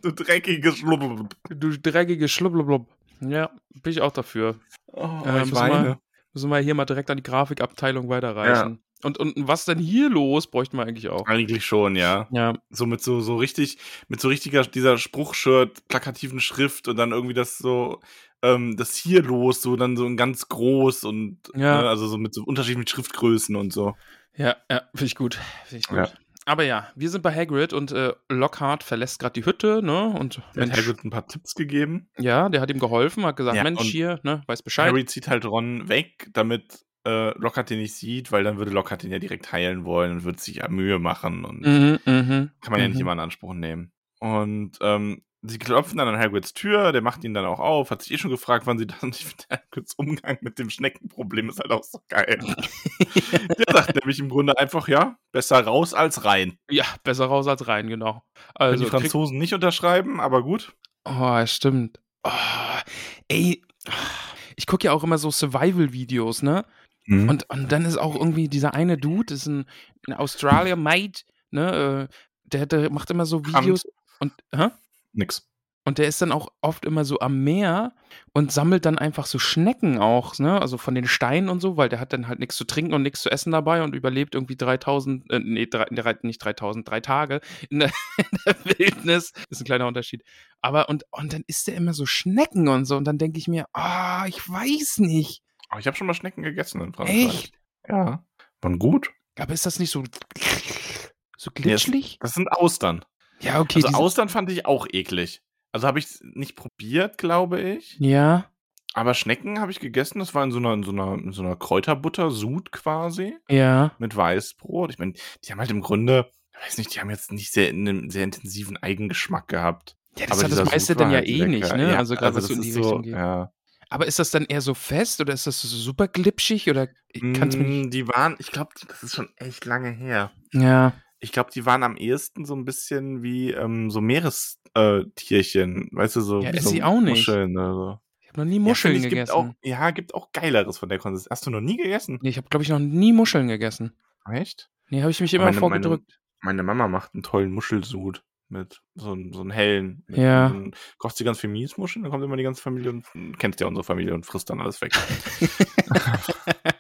Du dreckiges Schlimmel. Du dreckige Schlubblub. Ja, bin ich auch dafür. Oh, Äh, ich müssen, weine. wir, müssen wir hier mal direkt an die Grafikabteilung weiterreichen. Und, und was denn hier los, bräuchten wir eigentlich auch. Eigentlich schon, ja. Ja, So mit so, so richtig, mit so richtiger, dieser Spruchshirt, plakativen Schrift und dann irgendwie das so, ähm, das hier los, so dann so in ganz groß und, Ja. ne, also so mit so unterschiedlichen Schriftgrößen und so. ja, ja finde ich gut. Finde ich gut. Ja. Aber ja, wir sind bei Hagrid und äh, Lockhart verlässt gerade die Hütte, ne? Und Der hat Mensch, Hagrid ein paar Tipps gegeben. ja, der hat ihm geholfen, hat gesagt, Ja, Mensch, hier, ne, weiß Bescheid. Harry zieht halt Ron weg, damit äh, Lockhart den nicht sieht, weil dann würde Lockhart den ja direkt heilen wollen und würde sich ja Mühe machen und Mhm, mhm, kann man ja nicht mhm. immer in Anspruch nehmen. Und ähm, sie klopfen dann an Hagrids Tür, der macht ihn dann auch auf, hat sich eh schon gefragt, wann sie dann nicht mit Hagrids Umgang mit dem Schneckenproblem ist halt auch so geil. der sagt nämlich im Grunde einfach, ja, besser raus als rein. Ja, besser raus als rein, genau. Also, die Franzosen nicht unterschreiben, aber gut. Oh, stimmt. Oh, ey, ich gucke ja auch immer so Survival-Videos, ne? Mhm. Und, und dann ist auch irgendwie dieser eine Dude, das ist ein, ein Australier Mate, ne? äh, Der, der macht immer so. Videos und, hä? Nix. Und der ist dann auch oft immer so am Meer und sammelt dann einfach so Schnecken auch, ne? Also von den Steinen und so, weil der hat dann halt nichts zu trinken und nichts zu essen dabei und überlebt irgendwie 3000, äh, nee, drei, nicht 3000, drei Tage in der, in der Wildnis. Ist ein kleiner Unterschied. Aber und, und dann isst er immer so Schnecken und so und dann denke ich mir, ah, ich weiß nicht. Aber ich habe schon mal Schnecken gegessen in Frankreich. Echt? Ja. Waren gut. Aber ist das nicht so, so das- glitschig? Das sind Austern. Ja, okay. Also Austern fand ich auch eklig. Also habe ich nicht probiert, glaube ich. ja, Aber Schnecken habe ich gegessen. Das war in so einer, in so einer, in so einer Kräuterbutter, Sud quasi, ja. mit Weißbrot. Ich meine, die haben halt im Grunde, ich weiß nicht, die haben jetzt nicht sehr, einen sehr intensiven Eigengeschmack gehabt. Ja, das Aber hat das meiste Sud dann ja halt eh lecker. nicht, ne? Ja, also gerade was das so in die Richtung geht. Ja. Aber ist das dann eher so fest oder ist das so super glitschig oder. Mm, Die waren, ich glaube, das ist schon echt lange her. Ja. Ich glaube, die waren am ehesten so ein bisschen wie ähm, so Meerestierchen, weißt du, so, Ja, so sie auch nicht. Muscheln oder so. Ich habe noch nie Ja, Muscheln ich, gegessen. Gibt auch, ja, gibt auch geileres von der Konsistenz. Hast du noch nie gegessen? nee, ich habe glaube ich noch nie Muscheln gegessen. Echt? Nee, habe ich mich immer Meine- vorgedrückt. Meine Mama macht einen tollen Muschelsud mit so, einem- so einen hellen. Ja. Einen, kocht sie ganz viel Miesmuscheln, dann kommt immer die ganze Familie und kennst ja unsere Familie und frisst dann alles weg.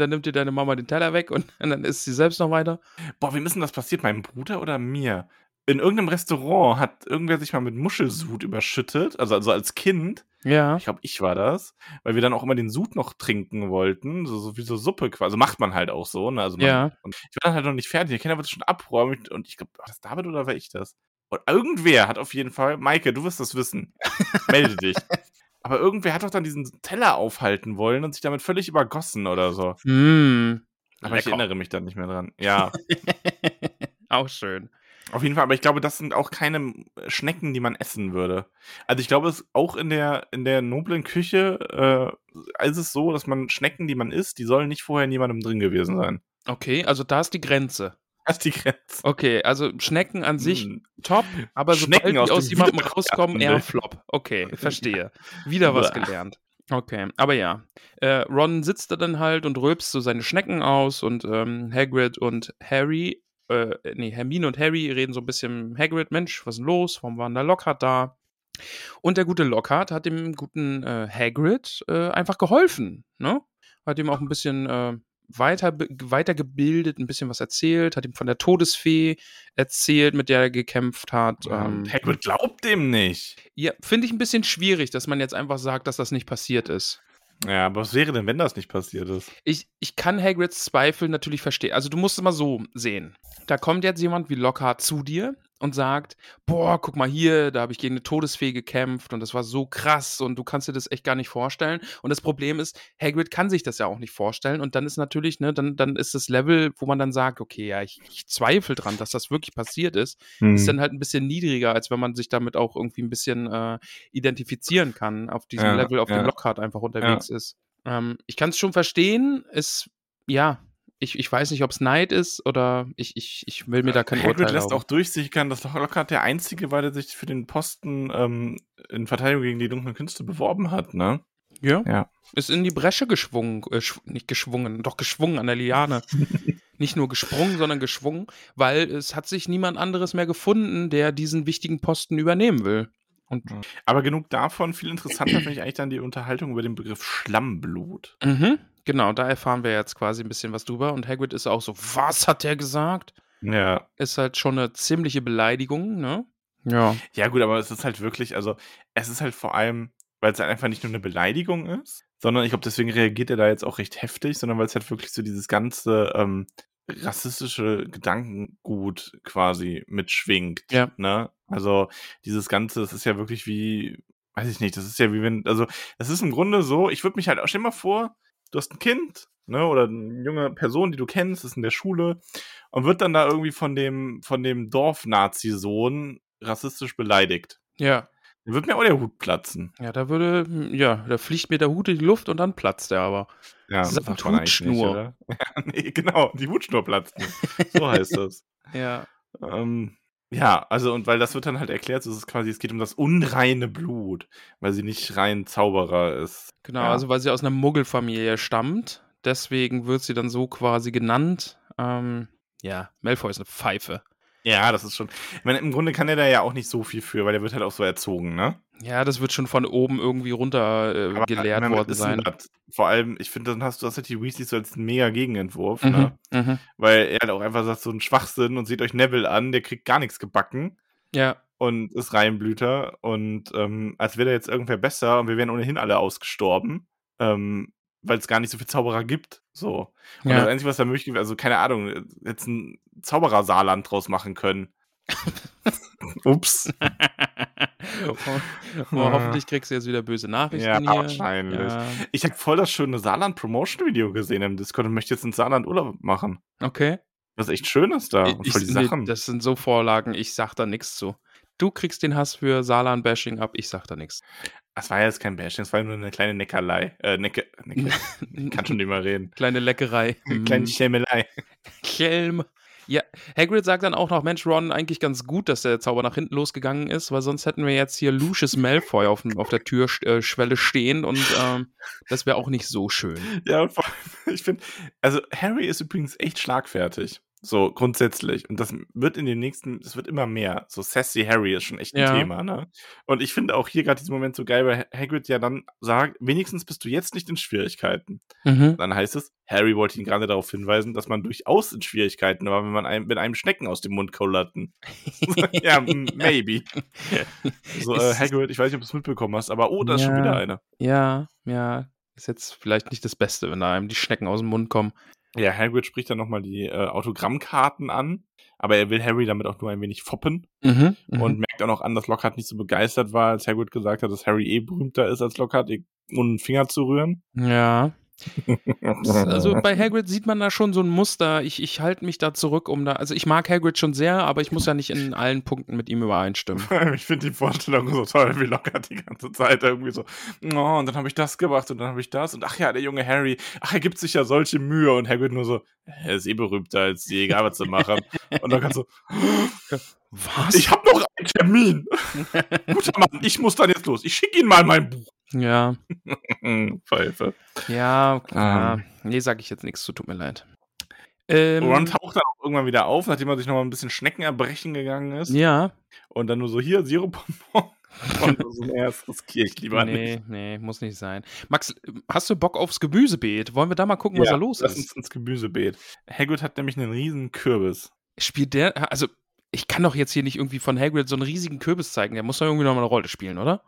dann nimmt dir deine Mama den Teller weg und, und dann isst sie selbst noch weiter. Boah, wem ist denn das passiert? Meinem Bruder oder mir? in irgendeinem Restaurant hat irgendwer sich mal mit Muschelsud überschüttet, also, also als Kind. Ja. Ich glaube, ich war das, weil wir dann auch immer den Sud noch trinken wollten, so, so wie so Suppe quasi. Also macht man halt auch so, ne? Also man, Ja. Und ich war dann halt noch nicht fertig. Der Kinder wird schon abräumen und ich glaube, war das David oder war ich das? Und irgendwer hat auf jeden Fall, Maike, du wirst das wissen. Melde dich. Aber irgendwer hat doch dann diesen Teller aufhalten wollen und sich damit völlig übergossen oder so. Mm. Aber ich Lecker. erinnere mich dann nicht mehr dran. Ja, Auch schön. auf jeden Fall. Aber ich glaube, das sind auch keine Schnecken, die man essen würde. Also ich glaube, es auch in der, in der noblen Küche äh, ist es so, dass man Schnecken, die man isst, die sollen nicht vorher in jemandem drin gewesen sein. Okay, also da ist die Grenze. Ist die Grenze. Okay, also Schnecken an sich Hm. top, aber Schnecken sobald aus die aus dem jemandem rauskommen, eher Flop. Okay, verstehe. Wieder was gelernt. Okay, aber ja. Äh, Ron sitzt da dann halt und rülpst so seine Schnecken aus und ähm, Hagrid und Harry, äh, nee, Hermine und Harry reden so ein bisschen, Hagrid, Mensch, was ist denn los? Warum war denn der Lockhart da? Und der gute Lockhart hat dem guten äh, Hagrid äh, einfach geholfen, ne? Hat ihm auch ein bisschen äh, weiter, weitergebildet, ein bisschen was erzählt, hat ihm von der Todesfee erzählt, mit der er gekämpft hat. Ähm, Hagrid glaubt dem nicht. ja, finde ich ein bisschen schwierig, dass man jetzt einfach sagt, dass das nicht passiert ist. Ja, aber was wäre denn, wenn das nicht passiert ist? Ich, ich kann Hagrids Zweifel natürlich verstehen. Also du musst es mal so sehen. Da kommt jetzt jemand wie Lockhart zu dir und sagt, boah, guck mal hier, da habe ich gegen eine Todesfee gekämpft und das war so krass und du kannst dir das echt gar nicht vorstellen. Und das Problem ist, Hagrid kann sich das ja auch nicht vorstellen und dann ist natürlich, ne, dann, dann ist das Level, wo man dann sagt, okay, ja, ich, ich zweifle dran, dass das wirklich passiert ist, Hm. ist dann halt ein bisschen niedriger, als wenn man sich damit auch irgendwie ein bisschen äh, identifizieren kann, auf diesem Ja, Level, auf ja. dem Lockhart einfach unterwegs ist. Ähm, ich kann es schon verstehen, es, ja, ich, ich weiß nicht, ob es Neid ist oder ich, ich, ich will mir da kein Hagrid Urteil lässt erlauben. auch durchsickern, dass Lockhart der Einzige war, der sich für den Posten ähm, in Verteidigung gegen die dunklen Künste beworben hat, ne? Ja. Ja. Ist in die Bresche geschwungen, äh, schw nicht geschwungen, doch geschwungen an der Liane. nicht nur gesprungen, sondern geschwungen, weil es hat sich niemand anderes mehr gefunden, der diesen wichtigen Posten übernehmen will. Und Aber genug davon. Viel interessanter finde ich eigentlich dann die Unterhaltung über den Begriff Schlammblut. Mhm, genau, da erfahren wir jetzt quasi ein bisschen was drüber. Und Hagrid ist auch so, was hat der gesagt? Ja. Ist halt schon eine ziemliche Beleidigung, ne? Ja. Ja, gut, aber es ist halt wirklich, also, es ist halt vor allem, weil es halt einfach nicht nur eine Beleidigung ist, sondern ich glaube, deswegen reagiert er da jetzt auch recht heftig, sondern weil es halt wirklich so dieses ganze ähm, rassistische Gedankengut quasi mitschwingt. Ja. Ne? Also, dieses Ganze, das ist ja wirklich wie, weiß ich nicht, das ist ja wie wenn, also, das ist im Grunde so, ich würde mich halt auch, stell mal vor, du hast ein Kind, ne, oder eine junge Person, die du kennst, ist in der Schule und wird dann da irgendwie von dem, von dem Dorf-Nazi-Sohn rassistisch beleidigt. Ja. Dann wird mir auch der Hut platzen. Ja, da würde, ja, da fliegt mir der Hut in die Luft und dann platzt er aber. Ja, Das ist sagt eine nicht, Hutschnur. oder? Ja, nee, genau, die Hutschnur platzt. So heißt das. Ja. ähm, ja, also und weil das wird dann halt erklärt, so ist es quasi, es geht um das unreine Blut, weil sie nicht rein Zauberer ist. Genau, Ja. also weil sie aus einer Muggelfamilie stammt. Deswegen wird sie dann so quasi genannt. Ähm, ja, Malfoy ist eine Pfeife. Ja, das ist schon. Ich meine, im Grunde kann er da ja auch nicht so viel für, weil der wird halt auch so erzogen, ne? Ja, das wird schon von oben irgendwie runter äh, Aber, gelehrt ich meine, worden sein. Vor allem, ich finde, dann hast du das halt die Weasleys so als mega Gegenentwurf, Mhm, ne? mhm. Weil er halt auch einfach sagt, so ein Schwachsinn und seht euch Neville an, der kriegt gar nichts gebacken. Ja, und ist Reihenblüter und ähm, als wäre da jetzt irgendwer besser und wir wären ohnehin alle ausgestorben, ähm, weil es gar nicht so viel Zauberer gibt. So. Und Ja. das Einzige, was da möglich wäre, also keine Ahnung, jetzt ein Zauberer-Saarland draus machen können. Ups. oh, oh, hoffentlich kriegst du jetzt wieder böse Nachrichten Ja, hier. wahrscheinlich. Ja, Ich habe voll das schöne Saarland-Promotion-Video gesehen im Discord und möchte jetzt in Saarland Urlaub machen. okay. Was echt schön ist da. Und Ich, voll die nee, Sachen. das sind so Vorlagen, ich sag da nichts zu. Du kriegst den Hass für Saarland-Bashing ab, ich sag da nichts. Das war ja jetzt kein Bashing, das war nur eine kleine Neckerlei. Äh, Necke, Necke. ich kann schon nicht mehr reden. Kleine Leckerei. Eine kleine Mhm. Schelmelei. Kelm. Ja, Hagrid sagt dann auch noch, Mensch, Ron, eigentlich ganz gut, dass der Zauber nach hinten losgegangen ist, weil sonst hätten wir jetzt hier Lucius Malfoy auf, auf der Türschwelle stehen und ähm, das wäre auch nicht so schön. Ja, und vor allem, ich finde, also Harry ist übrigens echt schlagfertig. So grundsätzlich. Und das wird in den nächsten, es wird immer mehr. So Sassy Harry ist schon echt ein Ja. Thema, ne? Und ich finde auch hier gerade diesen Moment so geil, weil Hagrid ja dann sagt, wenigstens bist du jetzt nicht in Schwierigkeiten. Mhm. Dann heißt es, Harry wollte ihn gerade darauf hinweisen, dass man durchaus in Schwierigkeiten war, wenn man einem, wenn einem Schnecken aus dem Mund kullerten. ja, maybe. So, äh, Hagrid, ich weiß nicht, ob du es mitbekommen hast, aber oh, da ist schon wieder eine. Ja, ja. Ist jetzt vielleicht nicht das Beste, wenn da einem die Schnecken aus dem Mund kommen. Ja, Hagrid spricht dann nochmal die äh, Autogrammkarten an, aber er will Harry damit auch nur ein wenig foppen Mhm. mhm. und merkt auch noch an, dass Lockhart nicht so begeistert war, als Hagrid gesagt hat, dass Harry eh berühmter ist als Lockhart, ohne einen Finger zu rühren. ja. Also bei Hagrid sieht man da schon so ein Muster. Ich, ich halte mich da zurück, um da. Also ich mag Hagrid schon sehr, aber ich muss ja nicht in allen Punkten mit ihm übereinstimmen. ich finde die Vorstellung so toll, wie Lockhart die ganze Zeit irgendwie so, oh, und dann habe ich das gemacht und dann habe ich das und ach ja, der junge Harry, ach, er gibt sich ja solche Mühe und Hagrid nur so, er ist eh berühmter als die, egal was zu machen. und Lockhart so, Was? ich habe noch einen Termin. Guter Mann, ich muss dann jetzt los. Ich schicke Ihnen mal mein Buch. Ja, Pfeife. ja, ja. Ähm. Nee, sag ich jetzt nichts zu, tut mir leid. Ähm, Ron taucht dann auch irgendwann wieder auf, nachdem er sich noch mal ein bisschen Schnecken erbrechen gegangen ist. ja, Und dann nur so, hier, Sirup-Bonbon. Und so, nee, das riskiere ich lieber nicht. nee, nee, muss nicht sein. Max, hast du Bock aufs Gemüsebeet? Wollen wir da mal gucken, was Ja, da los lass ist? uns ins Gemüsebeet. Hagrid hat nämlich einen riesen Kürbis. Spielt der, also ich kann doch jetzt hier nicht irgendwie von Hagrid so einen riesigen Kürbis zeigen. Der muss doch irgendwie noch mal eine Rolle spielen, oder?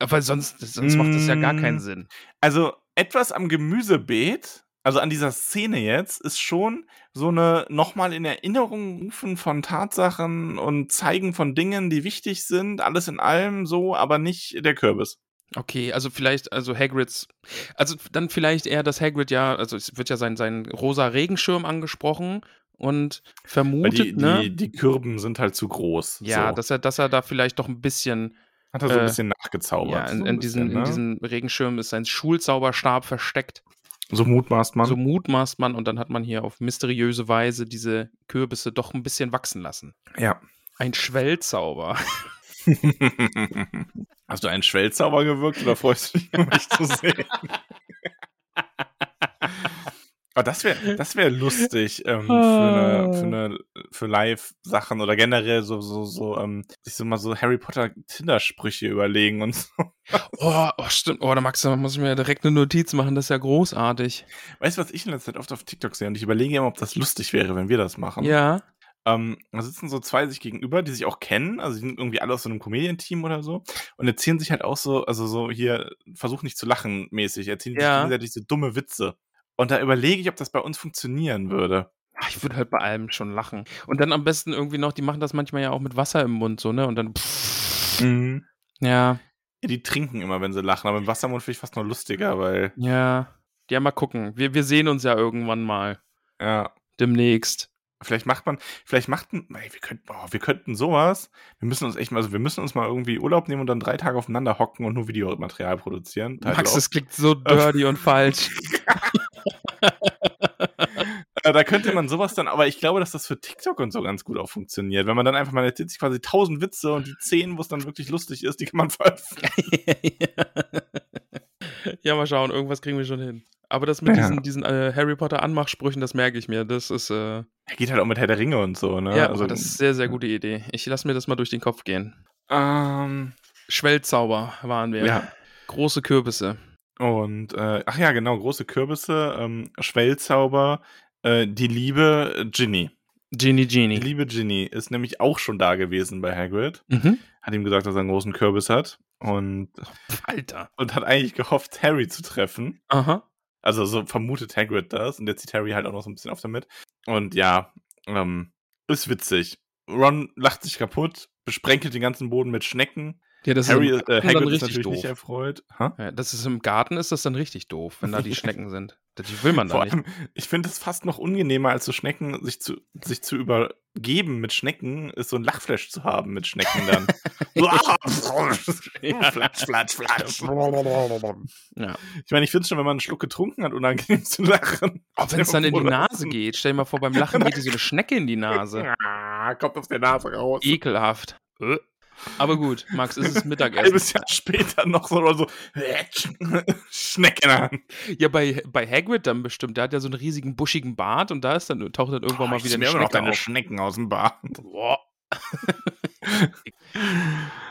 Weil sonst, sonst macht das ja gar keinen Mm. Sinn. Also etwas am Gemüsebeet, also an dieser Szene jetzt, ist schon so eine nochmal in Erinnerung rufen von Tatsachen und zeigen von Dingen, die wichtig sind, alles in allem so, aber nicht der Kürbis. Okay, also vielleicht, also Hagrids, also dann vielleicht eher, dass Hagrid ja, also es wird ja sein, sein rosa Regenschirm angesprochen und vermutet, die, ne? die, die Kürben sind halt zu groß. ja, so. dass er, dass er da vielleicht doch ein bisschen, hat er so ein äh, bisschen nachgezaubert. ja, in, so in, diesen, bisschen, in ne? diesem Regenschirm ist sein Schulzauberstab versteckt. So mutmaßt man. So mutmaßt man und dann hat man hier auf mysteriöse Weise diese Kürbisse doch ein bisschen wachsen lassen. ja. Ein Schwellzauber. Hast du einen Schwellzauber gewirkt oder freust du dich, mich zu sehen? Aber das wäre das wär lustig ähm, für, eine, für, eine, für Live-Sachen oder generell so, so, so, ähm, sich so mal so Harry Potter Tinder-Sprüche überlegen und so. Oh, oh, stimmt. Oh, da Max, da muss ich mir direkt eine Notiz machen. Das ist ja großartig. Weißt du, was ich in letzter Zeit oft auf TikTok sehe? Und ich überlege immer, ob das lustig wäre, wenn wir das machen. Ja. Ähm, da sitzen so zwei sich gegenüber, die sich auch kennen, also die sind irgendwie alle aus so einem Comedian-Team oder so und erzählen sich halt auch so, also so hier, versuch nicht zu lachen mäßig, erzählen sich Ja. gegenseitig so dumme Witze. Und da überlege ich, ob das bei uns funktionieren würde. Ah, Ich würde halt bei allem schon lachen. Und dann am besten irgendwie noch, die machen das manchmal ja auch mit Wasser im Mund, so, ne? Und dann. Pff, Mhm. ja, Ja, die trinken immer, wenn sie lachen, aber im Wassermund finde ich fast noch lustiger, weil, ja. Ja, mal gucken. Wir, wir sehen uns ja irgendwann mal. ja, Demnächst. vielleicht macht man, vielleicht macht man, ey, wir könnten, oh, wir könnten sowas, wir müssen uns echt mal, also wir müssen uns mal irgendwie Urlaub nehmen und dann drei Tage aufeinander hocken und nur Videomaterial produzieren. Max, Title das klingt so dirty und falsch. Äh, da könnte man sowas dann, aber ich glaube, dass das für TikTok und so ganz gut auch funktioniert. Wenn man dann einfach mal erzählt sich quasi tausend Witze und die zehn, wo es dann wirklich lustig ist, die kann man veröffentlichen. ja, mal schauen. Irgendwas kriegen wir schon hin. Aber das mit Ja. diesen, diesen äh, Harry Potter Anmachsprüchen, das merke ich mir. Das ist, äh, Geht halt auch mit Herr der Ringe und so, ne? ja, also, das ist sehr, sehr gute Idee. Ich lasse mir das mal durch den Kopf gehen. ähm, Schwellzauber waren wir. ja. Große Kürbisse. Und, äh, ach ja, genau, große Kürbisse, ähm, Schwellzauber, äh, die liebe äh, Ginny. Genie Die Genie. liebe Ginny ist nämlich auch schon da gewesen bei Hagrid. Mhm. Hat ihm gesagt, dass er einen großen Kürbis hat. Und, Alter. und hat eigentlich gehofft, Harry zu treffen. Aha. Also so vermutet Hagrid das und jetzt zieht Harry halt auch noch so ein bisschen auf damit. Und ja, ähm, ist witzig. Ron lacht sich kaputt, besprenkelt den ganzen Boden mit Schnecken. Ja, das Harry, ist, im äh, Hagrid ist richtig natürlich doof. nicht erfreut. Ha? Ja, das ist im Garten ist das dann richtig doof, wenn da die Schnecken sind. Das will man da Vor nicht. allem, ich finde es fast noch unangenehmer, als so Schnecken, sich zu, sich zu übergeben mit Schnecken, ist so ein Lachflash zu haben mit Schnecken dann. flatsch, flatsch, flatsch. Ja. Ich meine, ich finde es schon, wenn man einen Schluck getrunken hat, unangenehm zu lachen. Auch wenn es dann in die Nase geht. Stell dir mal vor, beim Lachen geht dir so eine Schnecke in die Nase. Kommt aus der Nase raus. Ekelhaft. Aber gut, Max, es ist Ein Mittagessen. halbes Jahr später noch so, oder so Schnecke in der Hand. Ja, bei, bei Hagrid dann bestimmt. Der hat ja so einen riesigen, buschigen Bart und da ist dann, taucht dann irgendwann Oh, mal ich wieder eine immer noch Schnecke deine auf. Schnecken aus dem Bad. Boah.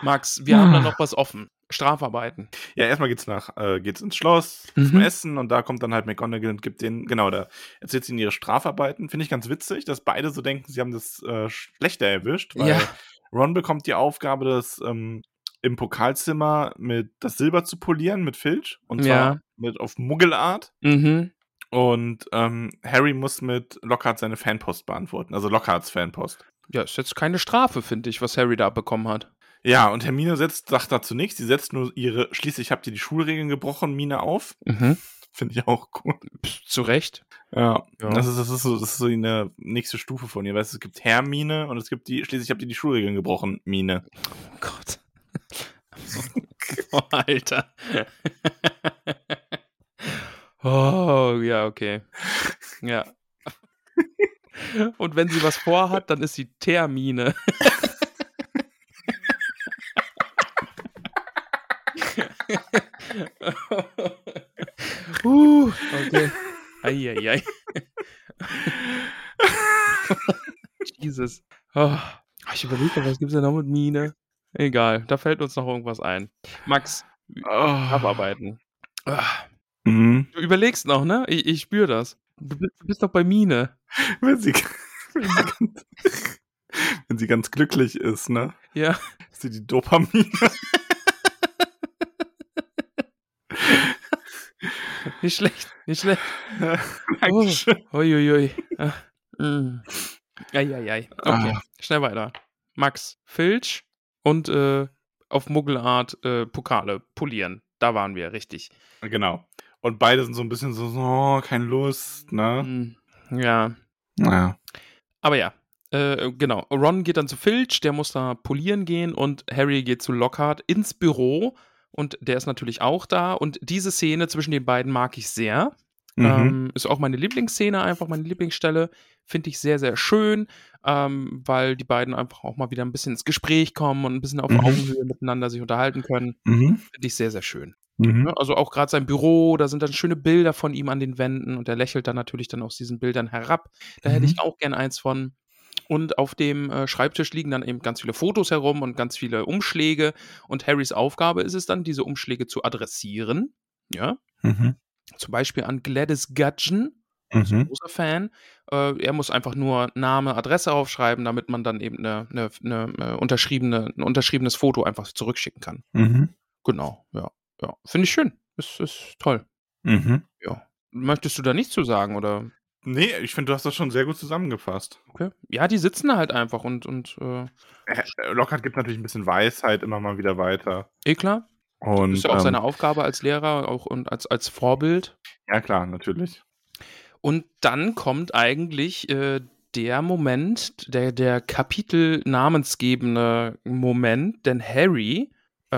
Max, wir haben da noch was offen. Strafarbeiten. Ja, erstmal geht's nach, äh, geht's ins Schloss zum Mhm. Essen und da kommt dann halt McGonagall und gibt denen, genau, da erzählt sie ihnen ihre Strafarbeiten. Finde ich ganz witzig, dass beide so denken, sie haben das äh, schlechter erwischt, weil Ja. Ron bekommt die Aufgabe, das ähm, im Pokalzimmer mit das Silber zu polieren mit Filch und zwar Ja. mit auf Muggelart. Mhm. Und ähm, Harry muss mit Lockhart seine Fanpost beantworten, also Lockharts Fanpost. Ja, ist jetzt keine Strafe, finde ich, was Harry da bekommen hat. Ja, und Hermine setzt, sagt dazu nichts. Sie setzt nur ihre, schließlich habt ihr die Schulregeln gebrochen, Mine auf. Mhm. Finde ich auch gut. Pff, zu Recht. Ja, Ja. Das, ist, das, ist so, das ist so eine nächste Stufe von ihr. Weißt, du, es gibt Hermine und es gibt die, schließlich habt ihr die Schulregeln gebrochen, Mine. Oh Gott. oh, Alter. oh, ja, okay. Ja. Und wenn sie was vorhat, dann ist sie Termine. uh, okay. Eieiei. Jesus. Oh, ich überlege, was gibt's denn noch mit Mine? Egal, da fällt uns noch irgendwas ein. Max, Oh. abarbeiten. Ah, Mhm. Du überlegst noch, ne? Ich, ich spüre das. Du bist, du bist doch bei Mine. Wenn, sie, wenn, sie ganz, wenn sie ganz glücklich ist, ne? Ja. Ist sie die Dopamine? Nicht schlecht, nicht schlecht. Dankeschön. Uiuiui. Ah, mm. Eieiei. Okay, Ah. schnell weiter. Max, Filch und äh, auf Muggelart äh, Pokale polieren. Da waren wir, richtig. Genau. Und beide sind so ein bisschen so, so oh, keine Lust, ne? Mm, Ja. Naja. Aber ja, äh, genau. Ron geht dann zu Filch, der muss da polieren gehen und Harry geht zu Lockhart ins Büro und der ist natürlich auch da. Und diese Szene zwischen den beiden mag ich sehr. Mhm. Ähm, ist auch meine Lieblingsszene, einfach meine Lieblingsstelle. Finde ich sehr, sehr schön, ähm, weil die beiden einfach auch mal wieder ein bisschen ins Gespräch kommen und ein bisschen auf Mhm. Augenhöhe miteinander sich unterhalten können. Mhm. Finde ich sehr, sehr schön. Mhm. Ne? Also auch gerade sein Büro, da sind dann schöne Bilder von ihm an den Wänden und er lächelt dann natürlich dann aus diesen Bildern herab. Da hätte Mhm. ich auch gern eins von. Und auf dem äh, Schreibtisch liegen dann eben ganz viele Fotos herum und ganz viele Umschläge. Und Harrys Aufgabe ist es dann, diese Umschläge zu adressieren. Ja, Mhm. zum Beispiel an Gladys Gudgeon, Mhm. großer Fan. Äh, er muss einfach nur Name, Adresse aufschreiben, damit man dann eben eine, eine, eine, äh, unterschriebene, ein unterschriebenes Foto einfach zurückschicken kann. Mhm. Genau, ja. ja. Finde ich schön. Ist, ist toll. Mhm. Ja. Möchtest du da nichts zu sagen oder? Nee, ich finde, du hast das schon sehr gut zusammengefasst. Okay. Ja, die sitzen da halt einfach und, und äh, Äh, Lockhart gibt natürlich ein bisschen Weisheit immer mal wieder weiter. eh klar. Und, ist ja auch ähm, seine Aufgabe als Lehrer auch und als, als Vorbild. Ja, klar, natürlich. Und dann kommt eigentlich äh, der Moment, der, der Kapitel namensgebende Moment, denn Harry äh,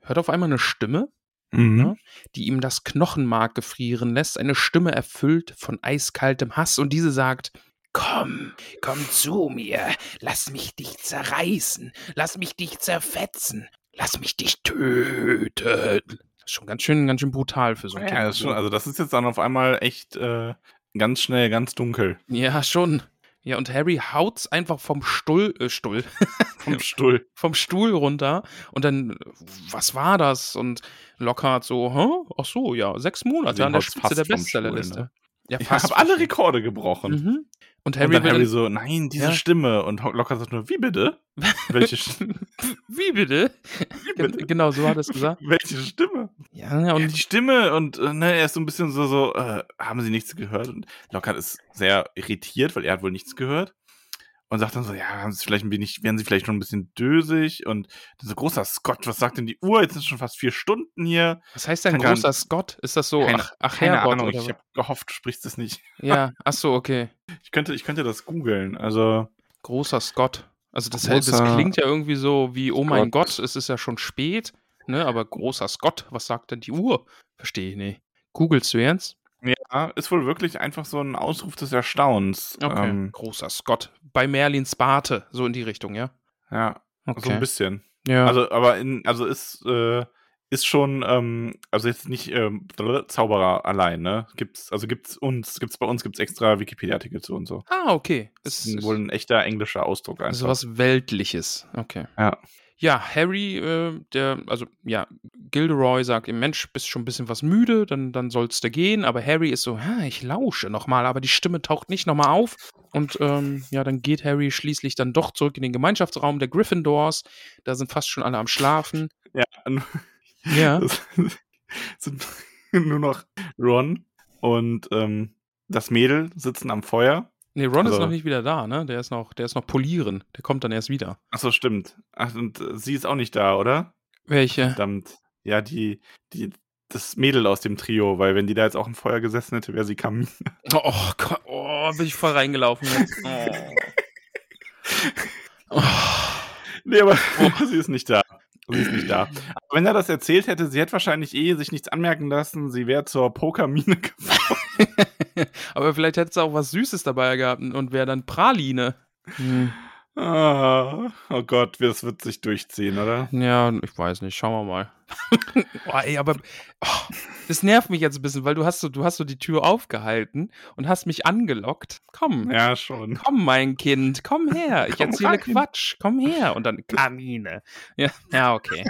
hört auf einmal eine Stimme, Mhm. Ja. die ihm das Knochenmark gefrieren lässt, eine Stimme erfüllt von eiskaltem Hass und diese sagt, Komm, komm zu mir, lass mich dich zerreißen, lass mich dich zerfetzen, lass mich dich töten. Das ist schon ganz schön, ganz schön brutal für so ein Ja, Kind. das ist schon, also das ist jetzt dann auf einmal echt äh, ganz schnell, ganz dunkel. Ja, schon. Ja, und Harry haut's einfach vom Stuhl, äh, Stuhl, Vom Stuhl. vom Stuhl runter. Und dann, was war das? Und Lockhart so, hä? Ach so, ja, sechs Monate an der Spitze der Bestsellerliste. Ne? Ja, Ich habe alle. Rekorde gebrochen. Mhm. Und Und Harry, dann will Harry so, nein, diese Ja. Stimme. Und Lockhart sagt nur, wie bitte? Welche, St- Wie bitte? wie Gen- bitte? Genau, so hat er es gesagt. Welche Stimme? Ja, ja, Ja, und die Stimme und äh, ne, er ist so ein bisschen so, so äh, haben sie nichts gehört? Und Lockhart ist sehr irritiert, weil er hat wohl nichts gehört. Und sagt dann so, ja, haben sie vielleicht ein wenig, werden sie vielleicht schon ein bisschen dösig? Und dann so, großer Scott, was sagt denn die Uhr? Jetzt sind schon fast vier Stunden hier. was heißt denn großer Scott? Ist das so? Keine- ach, ach Keine Herrgott, Ahnung, ich habe gehofft, du sprichst es nicht. Ja, ach so, okay. Ich könnte, ich könnte das googeln. Also, Großer Scott. Also das, das Großer klingt ja irgendwie so wie, oh mein Scott. Gott, es ist ja schon spät. Ne, aber großer Scott, was sagt denn die Uhr? Verstehe ich nicht. Googlest du jetzt? Ja, ist wohl wirklich einfach so ein Ausruf des Erstaunens. Okay. Ähm, großer Scott. Bei Merlins Barte, so in die Richtung, ja? ja, so Okay. ein bisschen. Ja. Also, aber in, also ist, äh, ist schon, ähm, also jetzt nicht ähm, Zauberer allein, ne? Gibt's, also gibt's uns, gibt's bei uns gibt's extra Wikipedia-Artikel zu und so. ah, okay. Das Ist, ist wohl ein echter englischer Ausdruck einfach. ist was Weltliches. Okay. Ja. Ja, Harry, äh, der, also ja, Gilderoy sagt ihm, Mensch, bist schon ein bisschen was müde, dann, dann sollst du gehen. Aber Harry ist so, ha, ich lausche nochmal, aber die Stimme taucht nicht nochmal auf. Und ähm, ja, dann geht Harry schließlich dann doch zurück in den Gemeinschaftsraum der Gryffindors. Da sind fast schon alle am Schlafen. Ja, Ja. sind nur noch Ron und ähm, das Mädel sitzen am Feuer. Nee, Ron ist Also- noch nicht wieder da, ne? Der ist noch, der ist noch polieren. Der kommt dann erst wieder. Achso, stimmt. Ach, und äh, sie ist auch nicht da, oder? Welche? Verdammt. Ja, die, die, das Mädel aus dem Trio, weil wenn die da jetzt auch im Feuer gesessen hätte, wäre sie Kamine. Oh, Gott, oh, bin ich voll reingelaufen jetzt. Oh. oh. Nee, aber sie ist nicht da. Sie ist nicht da. Aber wenn er das erzählt hätte, sie hätte wahrscheinlich eh sich nichts anmerken lassen. Sie wäre zur Pokermine gefahren. Aber vielleicht hätte es auch was Süßes dabei gehabt und wäre dann Praline. Hm. Ah, oh Gott, das wird sich durchziehen, oder? Ja, ich weiß nicht. Schauen wir mal. oh, ey, aber oh, das nervt mich jetzt ein bisschen, weil du hast so, du hast so die Tür aufgehalten und hast mich angelockt. Komm, Ja, schon. komm, mein Kind, komm her. Ich Komm erzähle rein. Quatsch. Komm her. Und dann Kamine. Ja, ja okay.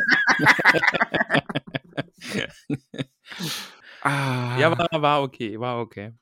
Ah. Ja, war, war okay, war okay.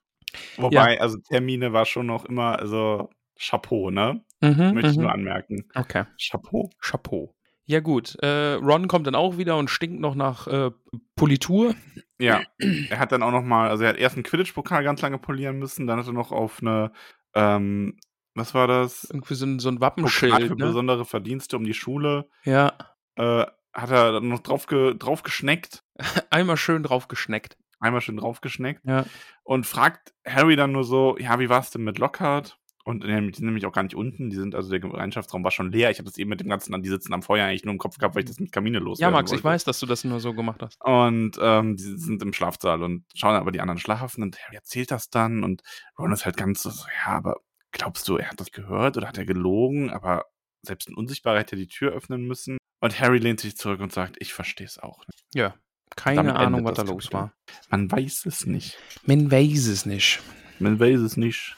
Wobei, also Termine war schon noch immer, also Chapeau, ne? Mhm, Möchte ich mhm. nur anmerken. Okay. Chapeau. Chapeau. Ja, gut. Äh, Ron kommt dann auch wieder und stinkt noch nach äh, Politur. Ja, er hat dann auch noch mal, also er hat erst einen Quidditch-Pokal ganz lange polieren müssen, dann hat er noch auf eine, ähm, was war das? Irgendwie so ein, so ein Pokal für Wappenschild. Ne? besondere Verdienste um die Schule. Ja, Äh, hat er dann noch drauf, ge drauf geschneckt, einmal schön drauf geschneckt. Einmal schön drauf geschneckt Ja. und fragt Harry dann nur so, ja, wie war's denn mit Lockhart? Und äh, die sind nämlich auch gar nicht unten, die sind, also der Gemeinschaftsraum war schon leer. Ich habe das eben mit dem ganzen, an die sitzen am Feuer eigentlich nur im Kopf gehabt, weil ich das mit Kamine los Ja, Max, ich weiß, dass du das nur so gemacht hast. Und ähm, die sind im Schlafsaal und schauen aber die anderen schlafen und Harry erzählt das dann und Ron ist halt ganz so, so, ja, aber glaubst du, er hat das gehört oder hat er gelogen? Aber selbst ein Unsichtbarer hätte die Tür öffnen müssen. Und Harry lehnt sich zurück und sagt, ich verstehe es auch nicht. Ja. Keine Ahnung, was da los Kapitel. war. Man weiß es nicht. Man weiß es nicht. Man weiß es nicht.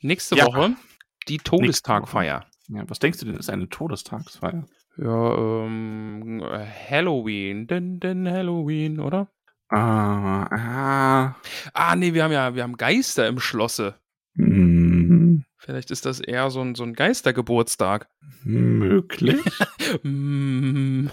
Nächste Ja. Woche die Todestagfeier. Ja, was denkst du denn, ist eine Todestagsfeier? Ja, ähm, Halloween. Denn, denn Halloween, oder? Ah, ah. Ah, nee, wir haben ja, wir haben Geister im Schlosse. Hm, Vielleicht ist das eher so ein, so ein Geistergeburtstag. möglich.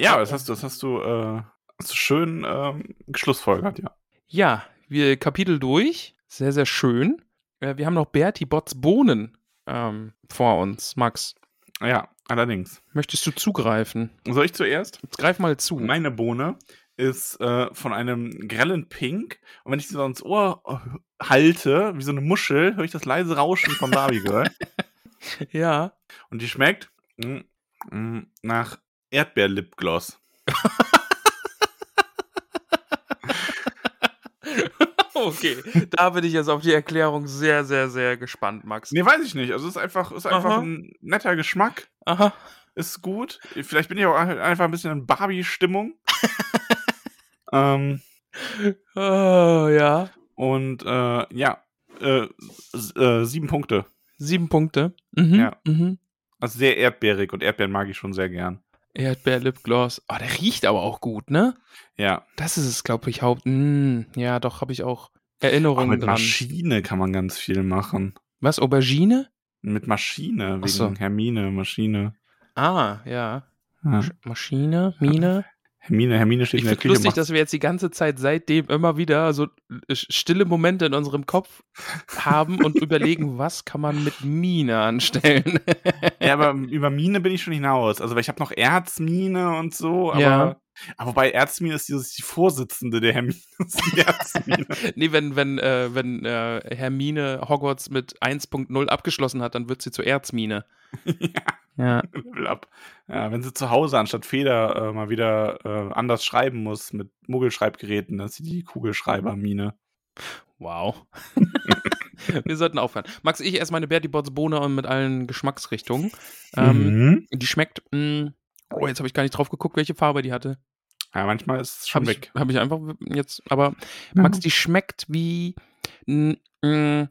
Ja, das hast du, das hast du, äh, hast du schön ähm, geschlussfolgert, ja. Ja, wir Kapitel durch. Sehr, sehr schön. Äh, wir haben noch Bertie Botts Bohnen ähm, vor uns. Max, Ja, allerdings. möchtest du zugreifen? Soll ich zuerst? Jetzt greif mal zu. Meine Bohne ist äh, von einem grellen Pink. Und wenn ich sie so ins Ohr äh, halte, wie so eine Muschel, höre ich das leise Rauschen von Barbie Girl. Ja. Und die schmeckt mm, mm, nach Erdbeer-Lipgloss. Okay, da bin ich jetzt auf die Erklärung sehr, sehr, sehr gespannt, Max. Nee, weiß ich nicht. Also es ist einfach, ist einfach Aha. ein netter Geschmack. Aha. Ist gut. Vielleicht bin ich auch einfach ein bisschen in Barbie-Stimmung. ähm, Oh, ja. und äh, ja, äh, äh, sieben Punkte. Sieben Punkte. Mhm. Ja. Mhm. Also sehr erdbeerig und Erdbeeren mag ich schon sehr gern. Erdbeer-Lipgloss. Oh, der riecht aber auch gut, ne? Ja. Das ist es, glaube ich, Haupt. Mm, ja, doch, habe ich auch Erinnerungen mit dran. Maschine kann man ganz viel machen. Was, Aubergine? Mit Maschine, wegen so. Hermine, Maschine. Ah, ja. Ja. Maschine, Mine. Hermine, Hermine steht Ich in der finde Küche. lustig, dass wir jetzt die ganze Zeit seitdem immer wieder so äh, stille Momente in unserem Kopf haben und überlegen, was kann man mit Mine anstellen. ja, aber über Mine bin ich schon hinaus. Also, weil ich habe noch Erzmine und so, aber, Ja. aber wobei Erzmine ist dieses, die Vorsitzende der Hermine. die Erzmine. nee, wenn, wenn, äh, wenn äh, Hermine Hogwarts mit 1.0 abgeschlossen hat, dann wird sie zur Erzmine. ja, Ja. Level up. Ja, wenn sie zu Hause anstatt Feder äh, mal wieder äh, anders schreiben muss mit Muggelschreibgeräten, dann ist sie die Kugelschreibermine. Wow. Wir sollten aufhören. Max, ich esse meine Bertie Bots Bohne mit allen Geschmacksrichtungen. Ähm, Mhm. Die schmeckt. Mh, oh, jetzt habe ich gar nicht drauf geguckt, welche Farbe die hatte. Ja, manchmal ist es schon Habe ich, weg. hab ich einfach jetzt. Aber Max, die schmeckt wie. mh,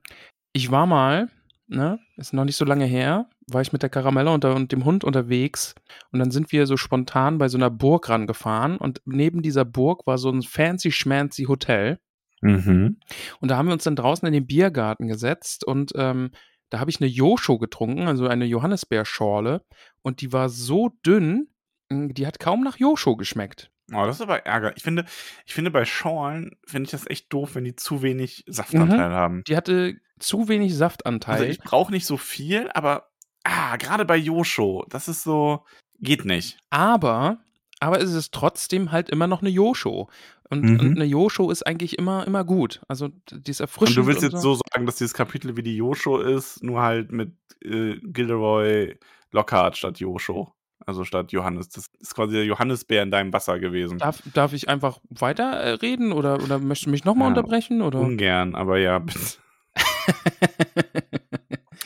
ich war mal, ne, ist noch nicht so lange her, war ich mit der Karamelle und, und dem Hund unterwegs und dann sind wir so spontan bei so einer Burg rangefahren und neben dieser Burg war so ein fancy schmancy Hotel. Mhm. Und da haben wir uns dann draußen in den Biergarten gesetzt und ähm, da habe ich eine Josho getrunken, also eine Johannisbeerschorle. Und die war so dünn, mh, die hat kaum nach Josho geschmeckt. Oh, das ist aber Ärger. Ich finde, ich finde bei Schorlen finde ich das echt doof, wenn die zu wenig Saftanteil haben. Die hatte zu wenig Saftanteil. Also ich brauche nicht so viel, aber ah, gerade bei Yosho, das ist so, geht nicht. aber, aber es ist trotzdem halt immer noch eine Josho. Und, Mhm. und eine Josho ist eigentlich immer, immer gut. Also die ist Und erfrischend. du willst jetzt so sagen, dass dieses Kapitel wie die Yosho ist, nur halt mit äh, Gilderoy Lockhart statt Yosho. Also statt Johannes. Das ist quasi der Johannisbär in deinem Wasser gewesen. Darf, darf ich einfach weiterreden oder, oder möchtest du mich nochmal Ja, unterbrechen? Oder? Ungern, aber ja, bitte.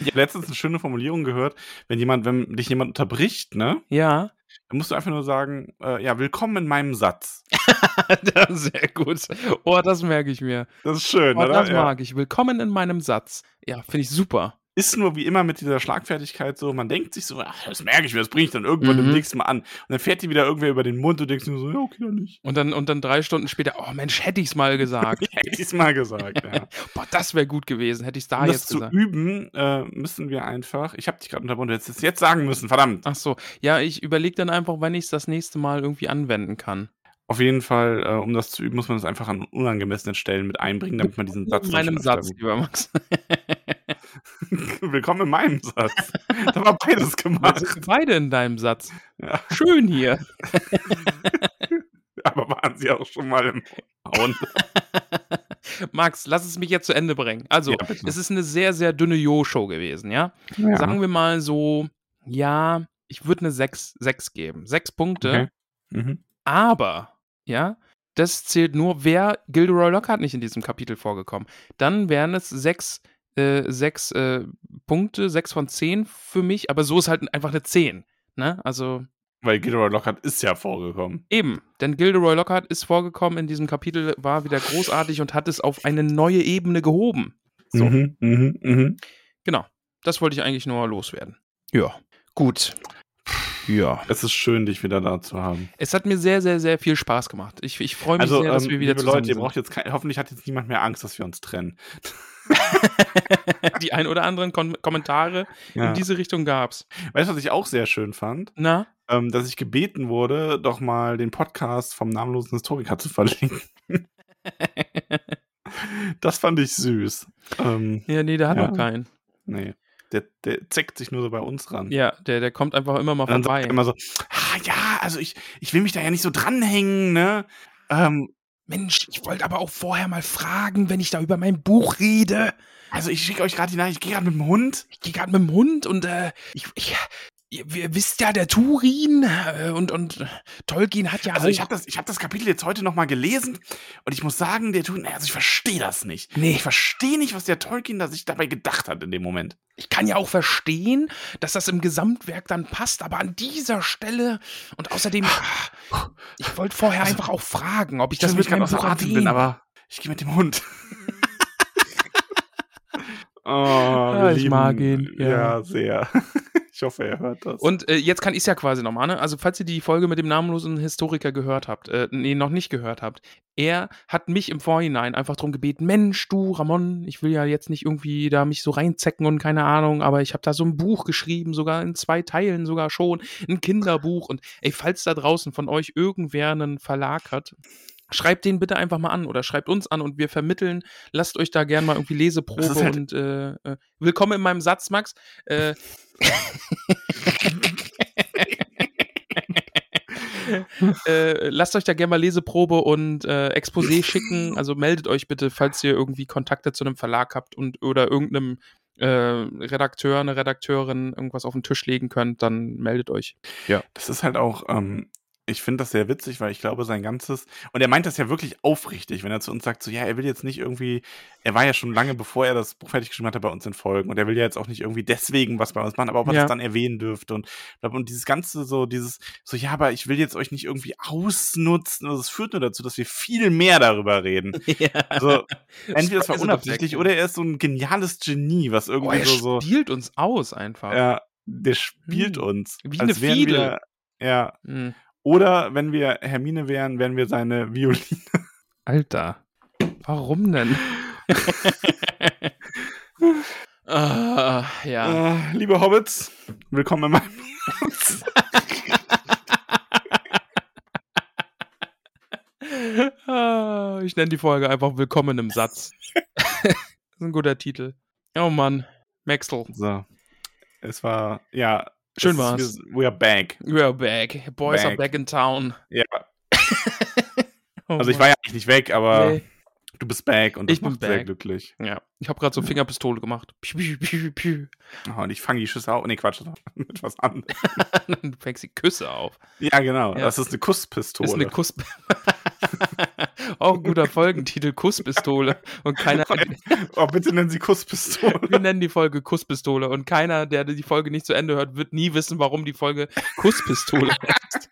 Ich habe letztens eine schöne Formulierung gehört, wenn jemand, wenn dich jemand unterbricht, ne, ja. dann musst du einfach nur sagen, äh, ja, willkommen in meinem Satz. Sehr gut. Oh, das merke ich mir. Das ist schön, Oh, oder? das Ja. mag ich. Willkommen in meinem Satz. Ja, finde ich super. Ist nur wie immer mit dieser Schlagfertigkeit so, man denkt sich so, ach, das merke ich mir, das bringe ich dann irgendwann Mhm. demnächst mal an. Und dann fährt die wieder irgendwer über den Mund und denkst dir so, ja, okay, dann nicht. Und dann, und dann drei Stunden später, oh Mensch, hätte ich es mal gesagt. Hätte ich es mal gesagt, ja. Boah, das wäre gut gewesen, hätte ich es da um das jetzt zu gesagt. üben, äh, müssen wir einfach, ich habe dich gerade unterbunden, es jetzt sagen müssen, verdammt. Ach so, ja, ich überlege dann einfach, wann ich es das nächste Mal irgendwie anwenden kann. Auf jeden Fall, äh, um das zu üben, muss man das einfach an unangemessenen Stellen mit einbringen, damit man diesen Satz in meinem Satz, lieber Max. Willkommen in meinem Satz. Da war beides gemacht. beide in deinem Satz. Ja. Schön hier. Aber waren sie auch schon mal im Hauen. Max, lass es mich jetzt zu Ende bringen. Also, Ja, es ist eine sehr, sehr dünne Jo-Show gewesen, ja? Ja. Sagen wir mal so, ja, ich würde eine 6, 6 geben. 6 Punkte. Okay. Mhm. Aber, ja, das zählt nur, wer Gilderoy Lockhart nicht in diesem Kapitel vorgekommen. Dann wären es sechs, äh, sechs äh, Punkte, sechs von zehn für mich, aber so ist halt einfach eine 10. Ne? Also Weil Gilderoy Lockhart ist ja vorgekommen. eben, denn Gilderoy Lockhart ist vorgekommen in diesem Kapitel, war wieder großartig und hat es auf eine neue Ebene gehoben. So, Mhm, mhm, mhm. genau. Das wollte ich eigentlich nur loswerden. Ja, gut. Ja. Es ist schön, dich wieder da zu haben. Es hat mir sehr, sehr, sehr viel Spaß gemacht. Ich, ich freue mich Also, sehr, dass ähm, wir wieder liebe zusammen Leute, ihr sind. braucht jetzt kein, hoffentlich hat jetzt niemand mehr Angst, dass wir uns trennen. Die ein oder anderen Kom Kommentare Ja. in diese Richtung gab's. Weißt du, was ich auch sehr schön fand? Na? Ähm, dass ich gebeten wurde, doch mal den Podcast vom namenlosen Historiker zu verlinken. das fand ich süß. Ähm, Ja, nee, der hat Ja. noch keinen. nee. Der, der zeckt sich nur so bei uns ran. Ja, der, der kommt einfach immer mal Und dann sagt vorbei. er immer so, ah, ja, also ich, ich will mich da ja nicht so dranhängen, ne? Ähm, Mensch, ich wollte aber auch vorher mal fragen, wenn ich da über mein Buch rede. also ich schicke euch gerade die Nachricht, ich gehe gerade mit dem Hund. Ich gehe gerade mit dem Hund und äh, ich, ich, ihr, wisst ja, der Turin äh, und, und Tolkien hat ja Also ich habe das, ich hab das Kapitel jetzt heute nochmal gelesen und ich muss sagen, der tut, also ich verstehe das nicht. Nee. Ich verstehe nicht, was der Tolkien da sich dabei gedacht hat in dem Moment. ich kann ja auch verstehen, dass das im Gesamtwerk dann passt, aber an dieser Stelle und außerdem, ah, ich wollte vorher einfach auch fragen, ob ich das mit meinem Buch Atem bin, aber ich gehe mit dem Hund. oh, Ja, wir ich mag ihn, ja. Ja, sehr. Hoffe, er hört das. Und äh, jetzt kann ich es ja quasi nochmal, ne? Also, falls ihr die Folge mit dem namenlosen Historiker gehört habt, äh, nee, noch nicht gehört habt, er hat mich im Vorhinein einfach darum gebeten, Mensch, du, Ramon, ich will ja jetzt nicht irgendwie da mich so reinzecken und keine Ahnung, aber ich habe da so ein Buch geschrieben, sogar in zwei Teilen sogar schon, ein Kinderbuch. Und ey, falls da draußen von euch irgendwer einen Verlag hat, Schreibt den bitte einfach mal an oder schreibt uns an und wir vermitteln. Lasst euch da gern mal irgendwie Leseprobe halt- und äh, äh, willkommen in meinem Satz, Max. Äh, äh, lasst euch da gerne mal Leseprobe und äh, Exposé schicken. Also meldet euch bitte, falls ihr irgendwie Kontakte zu einem Verlag habt und oder irgendeinem äh, Redakteur, eine Redakteurin irgendwas auf den Tisch legen könnt, dann meldet euch. Das ist halt auch, ähm, ich finde das sehr witzig, weil ich glaube, sein ganzes, und er meint das ja wirklich aufrichtig, wenn er zu uns sagt, so, ja, er will jetzt nicht irgendwie, er war ja schon lange, bevor er das Buch fertig geschrieben hatte, bei uns in Folgen, und er will ja jetzt auch nicht irgendwie deswegen was bei uns machen, aber ob er Ja. das dann erwähnen dürfte, und, und dieses ganze so, dieses, so, ja, aber ich will jetzt euch nicht irgendwie ausnutzen, also es führt nur dazu, dass wir viel mehr darüber reden. Also, entweder das war unabsichtlich, oder er ist so ein geniales Genie, was Oh, irgendwie er so, spielt uns aus einfach. ja, der spielt Hm. uns. Wie eine wären ja, Hm. Oder wenn wir Hermine wären, wären wir seine Violine. Alter. Warum denn? ah, ja. Äh, liebe Hobbits, willkommen in meinem Herz. Ah, ich nenne die Folge einfach Willkommen im Satz. das ist ein guter Titel. Oh Mann. Maxel. So. Es war, ja. Schön war's. ist- Wir, we are back. We are back. Boys are Back. back in town. Ja. Oh Also ich war ja eigentlich nicht weg, aber Nee. Du bist back und das Ich bin macht sehr back. glücklich. Ja, ich habe gerade so Fingerpistole gemacht. Piu, piu, piu. Oh, und ich fange die Schüsse auf. Nee, Quatsch, mit was anderem. du fängst die Küsse auf. Ja, genau. Ja. Das ist eine Kusspistole. Ist eine Kuss. Auch ein guter Folgentitel, Kusspistole. Und keiner. oh, bitte nennen Sie Kusspistole. Wir nennen die Folge Kusspistole. Und keiner, der die Folge nicht zu Ende hört, wird nie wissen, warum die Folge Kusspistole heißt.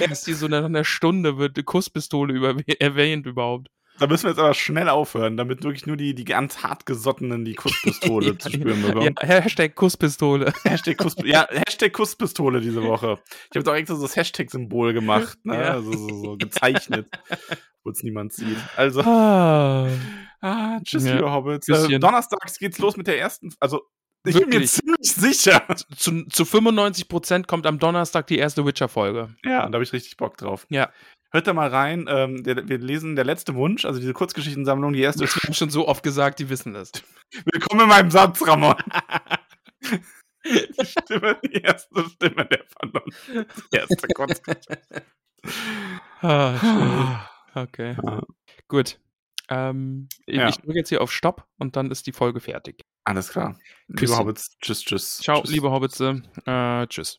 Erst hier so nach einer Stunde wird Kusspistole erwähnt überhaupt. Da müssen wir jetzt aber schnell aufhören, damit wirklich nur die, die ganz hartgesottenen die Kusspistole zu spüren bekommen. Ja, Hashtag Kusspistole. Hashtag, Kuss, ja, Hashtag Kusspistole diese Woche. Ich habe doch extra so das Hashtag-Symbol gemacht, ne? Ja. Also so, so gezeichnet, wo es niemand sieht. Also, Ah, ah, tschüss, Ja, liebe Hobbits. Äh, donnerstags geht's los mit der ersten, also ich bin mir Wirklich? ziemlich sicher. zu, zu 95% kommt am Donnerstag die erste Witcher-Folge. Ja, da habe ich richtig Bock drauf. Ja. Hört da mal rein. Ähm, der, wir lesen der letzte Wunsch, also diese Kurzgeschichtensammlung, die erste. Das wird schon so oft gesagt, die wissen das. Willkommen in meinem Satz, Ramon. die Stimme, die erste Stimme der Vernunft. Die erste Kurzgeschichte. Ah. Okay. Ja. Gut. Ähm, ich Ja. ich drücke jetzt hier auf Stopp und dann ist die Folge fertig. Alles klar. Liebe. Hobbits, tschüss, tschüss. Ciao, tschüss. liebe Hobbitze. Äh, tschüss.